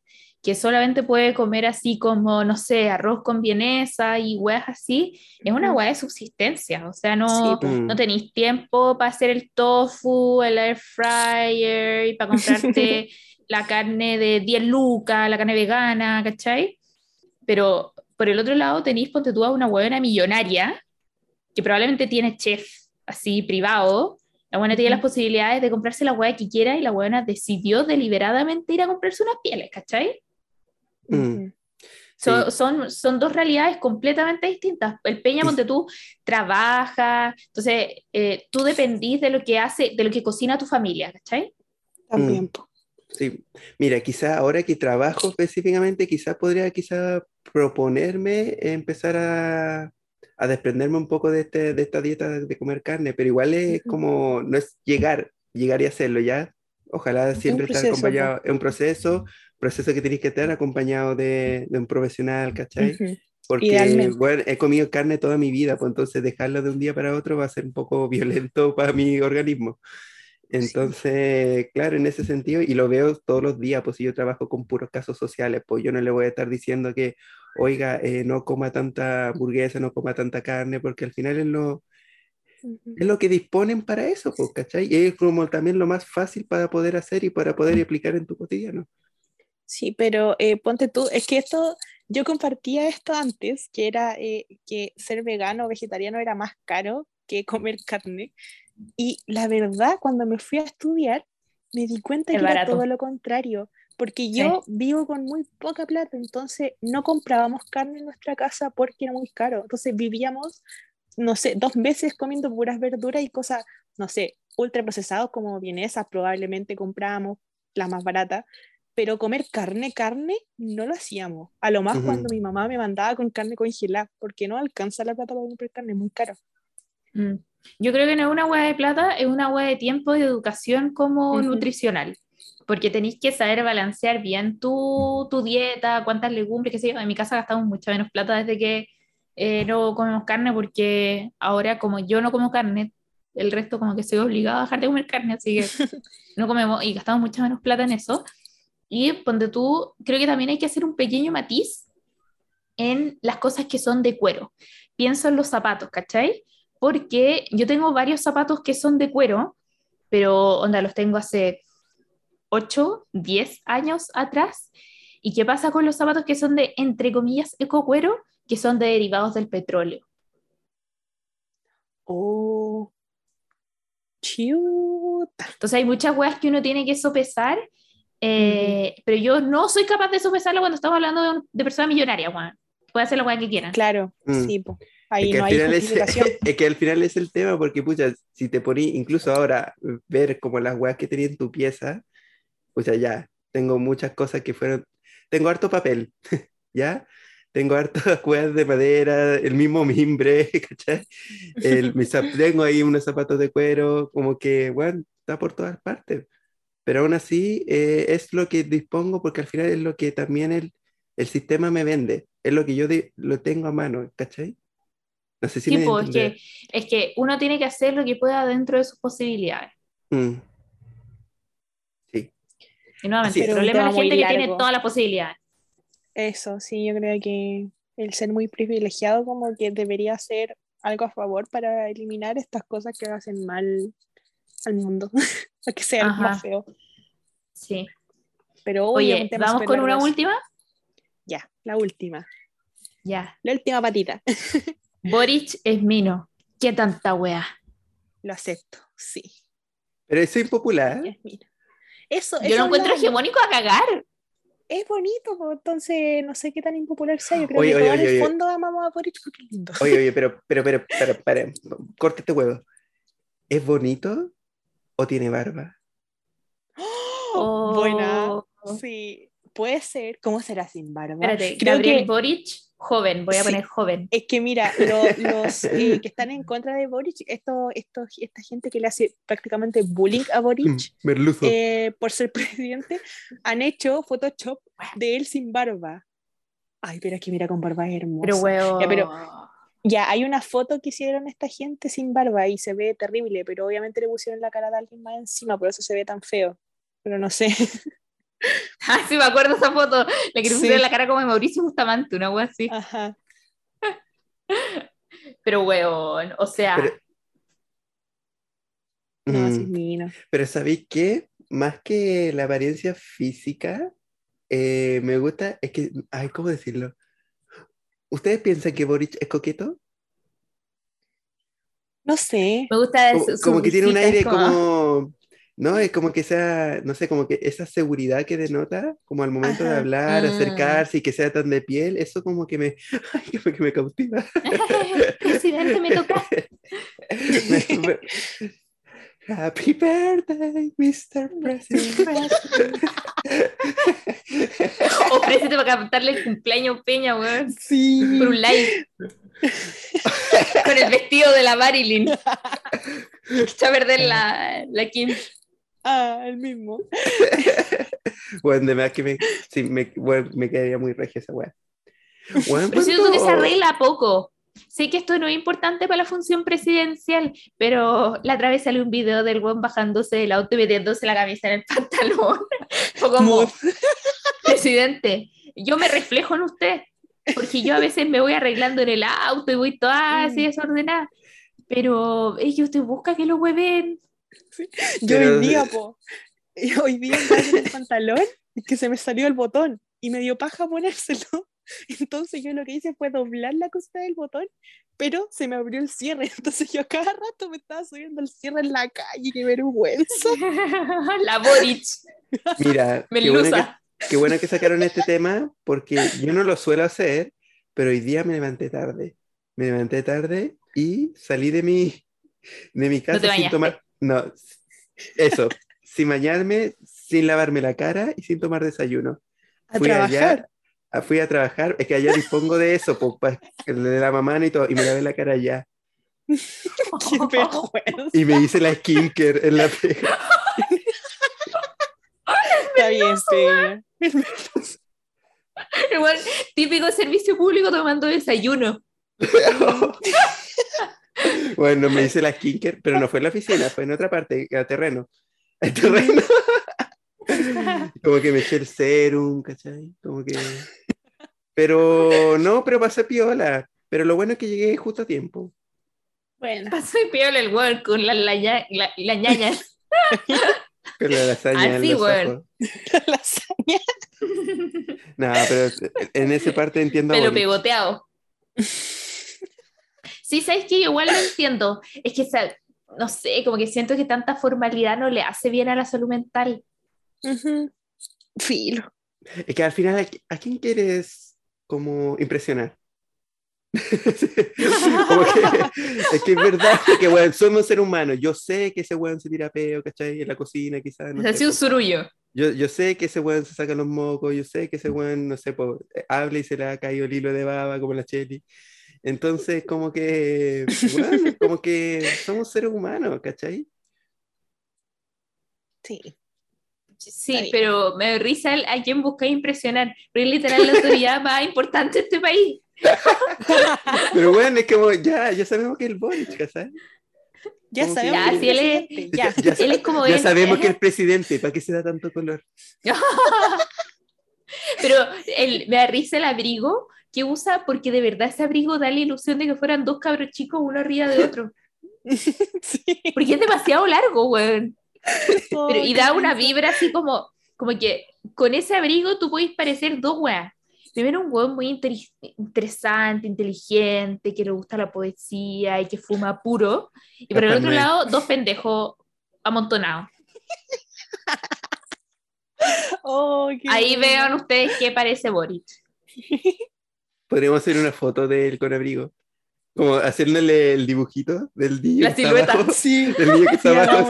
que solamente puede comer así como, no sé, arroz con vienesa y hueas así, es una hueá de subsistencia, o sea, no, no tenéis tiempo para hacer el tofu, el air fryer y para comprarte la carne de 10 lucas, la carne vegana, ¿cachai? Pero por el otro lado tenéis, ponte tú a una huevona millonaria que probablemente tiene chef así privado, la buena tiene las posibilidades de comprarse la hueá que quiera y la buena decidió deliberadamente ir a comprarse unas pieles, ¿cachai? Mm. son, son dos realidades completamente distintas. El Peña, donde tú trabaja, entonces eh, tú dependís de lo que hace, de lo que cocina tu familia, ¿cachai? También. Mm. Sí, mira, quizá ahora que trabajo específicamente, quizá podría quizá proponerme empezar a, a desprenderme un poco de, este, de esta dieta de comer carne, pero igual es como, no es llegar, llegar y hacerlo ya. Ojalá siempre estar acompañado, es un proceso, proceso que tienes que tener acompañado de, de un profesional, ¿cachai? Porque bueno, he comido carne toda mi vida, pues entonces dejarlo de un día para otro va a ser un poco violento para mi organismo. Entonces, claro, en ese sentido, y lo veo todos los días, pues si yo trabajo con puros casos sociales, pues yo no le voy a estar diciendo que, oiga, eh, no coma tanta hamburguesa, no coma tanta carne, porque al final es lo, es lo que disponen para eso, pues, ¿cachai? Y es como también lo más fácil para poder hacer y para poder aplicar en tu cotidiano. Sí, pero eh, ponte tú, es que esto, yo compartía esto antes, que era eh, que ser vegano o vegetariano era más caro que comer carne. Y la verdad, cuando me fui a estudiar, me di cuenta que era todo lo contrario, porque yo vivo con muy poca plata, entonces no comprábamos carne en nuestra casa porque era muy caro. Entonces vivíamos, no sé, dos meses comiendo puras verduras y cosas, no sé, ultraprocesados como vienesas, probablemente comprábamos la más barata, pero comer carne, carne, no lo hacíamos. A lo más cuando mi mamá me mandaba con carne congelada, porque no alcanza la plata para comprar carne, es muy caro. Mm. Yo creo que no es una hueá de plata, es una hueá de tiempo de educación como nutricional, porque tenéis que saber balancear bien tu, tu, dieta, cuántas legumbres, qué sé yo. En mi casa gastamos mucha menos plata desde que eh, no comemos carne, porque ahora como yo no como carne, el resto como que soy obligado a dejar de comer carne, así que no comemos y gastamos mucha menos plata en eso. Y ponte tú, creo que también hay que hacer un pequeño matiz en las cosas que son de cuero. Pienso en los zapatos, ¿cachai? Porque yo tengo varios zapatos que son de cuero, pero onda, los tengo hace 8, 10 años atrás. ¿Y qué pasa con los zapatos que son de, entre comillas, eco cuero, que son de derivados del petróleo? Oh, chuta. Entonces hay muchas weas que uno tiene que sopesar eh, pero yo no soy capaz de sopesarlo cuando estamos hablando de, personas millonarias, Juan. Puede hacer lo que quieran. Claro, mm. sí, Ahí es no hay es, es, que al final es el tema, porque pucha, si te poní incluso ahora ver como las weas que tenía en tu pieza, pucha, ya, tengo muchas cosas que fueron, tengo harto papel, ¿ya? Tengo hartas cuerdas de madera, el mismo mimbre, ¿cachai? El, mis tengo ahí unos zapatos de cuero, como que, bueno, está por todas partes. Pero aún así eh, es lo que dispongo porque al final es lo que también el, el sistema me vende, es lo que yo de- lo tengo a mano, ¿cachai? No sé si me Tipo, es que, es que uno tiene que hacer lo que pueda dentro de sus posibilidades. Mm. Y nuevamente, el problema es la gente que tiene todas las posibilidades. Eso, sí, yo creo que el ser muy privilegiado como que debería ser algo a favor para eliminar estas cosas que hacen mal al mundo, o que sea Ajá. más feo. Sí. Pero oye, ¿vamos con una última? Ya, la última. Ya. La última patita. Boric es mino. ¿Qué tanta wea? Lo acepto, sí. pero eso es impopular. Es mira. Eso, Yo eso lo encuentro hablamos. hegemónico a cagar. Es bonito, pues, entonces no sé qué tan impopular sea. Yo creo Oye, que oye, en oye, el oye. fondo amamos a Boric porque es lindo. Oye, oye, pero, pero, pero, pero, para, corta este huevo. ¿Es bonito o tiene barba? Oh. Buena. Sí, puede ser. ¿Cómo será sin barba? Espérate, Creo Gabriel que- Boric, joven, voy a Sí. poner joven. Es que mira, lo- los eh, que están en contra de Boric, esto, esto, esta gente que le hace prácticamente bullying a Boric Mm, Merluzo. eh, por ser presidente, han hecho Photoshop de él sin barba. Ay, pero es que mira con barba es hermoso. Pero weón. Ya, pero- Ya, hay una foto que hicieron esta gente sin barba y se ve terrible, pero obviamente le pusieron la cara de alguien más encima, por eso se ve tan feo. Pero no sé. Ah, sí, me acuerdo esa foto. Le quiero Sí. la cara como de Mauricio Bustamante, una wea así. Ajá. Pero weón, o sea, Pero, No, sí, Mm, mino. pero ¿sabéis qué? Más que la apariencia física, eh, me gusta, es que, ay, ¿cómo decirlo? ¿Ustedes piensan que Boric es coqueto? No sé. me gusta Como, su como que tiene un aire como- como, no, es como que sea, no sé, como que esa seguridad que denota, como al momento de hablar, Mm. acercarse y que sea tan de piel, eso como que me, ay, como que me cautiva. Presidente, me toca. Happy birthday, Mr. President. Ofrécete para cantarle el cumpleaños Peña, weón. Sí. Por un live. Con el vestido de la Marilyn. Echa a perder la, la Kim. Ah, el mismo. Bueno, de verdad que me, sí, me, bueno, me quedaría muy regia esa weá. Bueno, Pero siento que se ¿cuánto- arregla poco. Sé que esto no es importante para la función presidencial, pero la otra vez salió un video del buen bajándose del auto y metiéndose la camisa en el pantalón. Fue como, presidente, yo me reflejo en usted, porque yo a veces me voy arreglando en el auto y voy toda así Mm. desordenada, pero ellos te buscan que lo hueven. Yo Pero- hoy día, po, hoy día en el pantalón y que se me salió el botón y me dio paja ponérselo. Entonces yo lo que hice fue doblar la costa del botón, pero se me abrió el cierre. Entonces yo a cada rato me estaba subiendo el cierre en la calle, qué vergüenza. la Boric, Mira, qué bueno, que, qué bueno que sacaron este tema, porque yo no lo suelo hacer, pero hoy día me levanté tarde. Me levanté tarde y salí de mi, de mi casa te sin tomar. No, eso, sin bañarme, sin lavarme la cara y sin tomar desayuno. A Fui trabajar. allá, a- fui a trabajar, es que allá dispongo de eso, pues, de la mamá y todo, y me lavé la cara allá. Qué vergüenza. Y me hice la skincare en la pega. Está bien, sí. Igual, típico servicio público tomando desayuno. Bueno, me hice la skincare, pero no fue en la oficina, fue en otra parte, a terreno. El terreno. Como que me eché el serum, ¿cachai? Como que. Pero no, pero pasé piola. Pero lo bueno es que llegué justo a tiempo. Bueno, Pasó piola el weón con las la, la, la ñañas. Con la lasaña Así, ojos. la lasaña. No, pero en esa parte entiendo. Pelo Boris. Sí, ¿sabes qué? Igual lo entiendo. Es que, no sé, como que siento que tanta formalidad no le hace bien a la salud mental. Ujú. Filo. Es que al final, ¿a qui- ¿a quién quieres como impresionar? Como que- es que es verdad que weón, somos seres humanos. Yo sé que ese weón se tira peo, ¿cachai? En la cocina, quizás. No Es un surullo. yo, yo sé que ese weón se saca los mocos, yo sé que ese weón, no sé, po, eh, habla y se le ha caído el hilo de baba como la Cheli. Entonces, como que, como que somos seres humanos, ¿cachai? Sí. Sí, pero me da risa el a quién busca impresionar. Pero es literal la autoridad más importante de este país. Pero bueno, es como, ya, ya sabemos que es el Boric, ¿cachai? Ya Como sabemos Ya, si él es- presidente, ya. Ya, Él es como ya él. sabemos que es presidente, ¿para qué se da tanto color? Pero el, me da risa el abrigo que usa porque de verdad ese abrigo da la ilusión de que fueran dos cabros chicos uno arriba de otro. Sí. Porque es demasiado largo, weón. Pero, y da una vibra así como, como que con ese abrigo tú podés parecer dos weas. Primero un weón muy interi- interesante, inteligente, que le gusta la poesía y que fuma puro. Y por el otro lado, dos pendejos amontonados. Oh, Ahí bueno. vean ustedes qué parece Boric. Podríamos hacer una foto de él con abrigo. Como hacerle el dibujito del niño. La que silueta. abajo, Sí, del niño que está sí, abajo.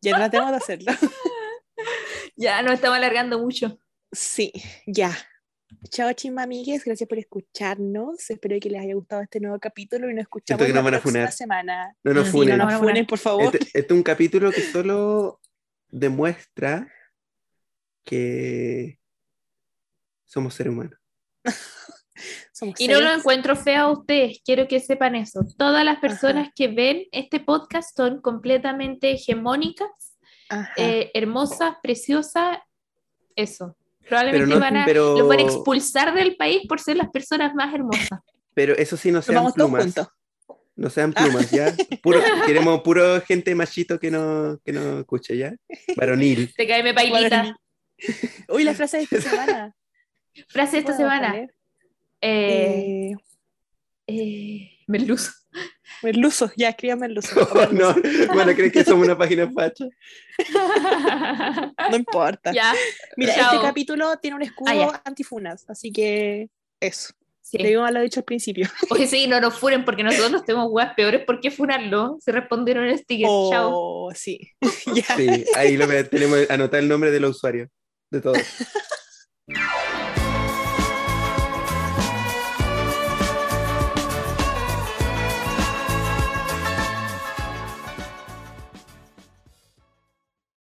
Ya tratemos de hacerlo. Ya nos estamos alargando mucho. Sí, ya. Chao, chimamigues. Gracias por escucharnos. Espero que les haya gustado este nuevo capítulo y nos escuchamos que la nos van a próxima funar. semana. No nos Sí, funen. no nos funen, por favor. Este, este es un capítulo que solo demuestra que somos seres humanos. Somos Y no lo encuentro feo a ustedes, quiero que sepan eso. Todas las personas que ven este podcast son completamente hegemónicas, eh, hermosas, preciosas, eso. Probablemente no- van a, pero- los van a expulsar del país por ser las personas más hermosas. Pero eso sí, no sean plumas. No sean plumas, ¿ya? Puro, queremos puro gente machito que no, que no escuche, ¿ya? Varonil. Te cae me pailita. Uy, la frase de esta semana. Frase de esta ¿Puedo semana. Eh, Eh, eh, merluzo. merluzo, ya, escriba merluzo. Oh, no, van a creer que somos una página facha. No importa. ya, Mira, Chao. este capítulo tiene un escudo Ah, antifunas, así que eso. sí. Debimos haberlo dicho al principio. Oye, sí, no nos furen porque nosotros tenemos weas peores. ¿Por qué funarlo? Se respondieron en el sticker. Chao. Oh, sí. ya. Sí, ahí lo que tenemos, anotar el nombre de los usuarios, de todos.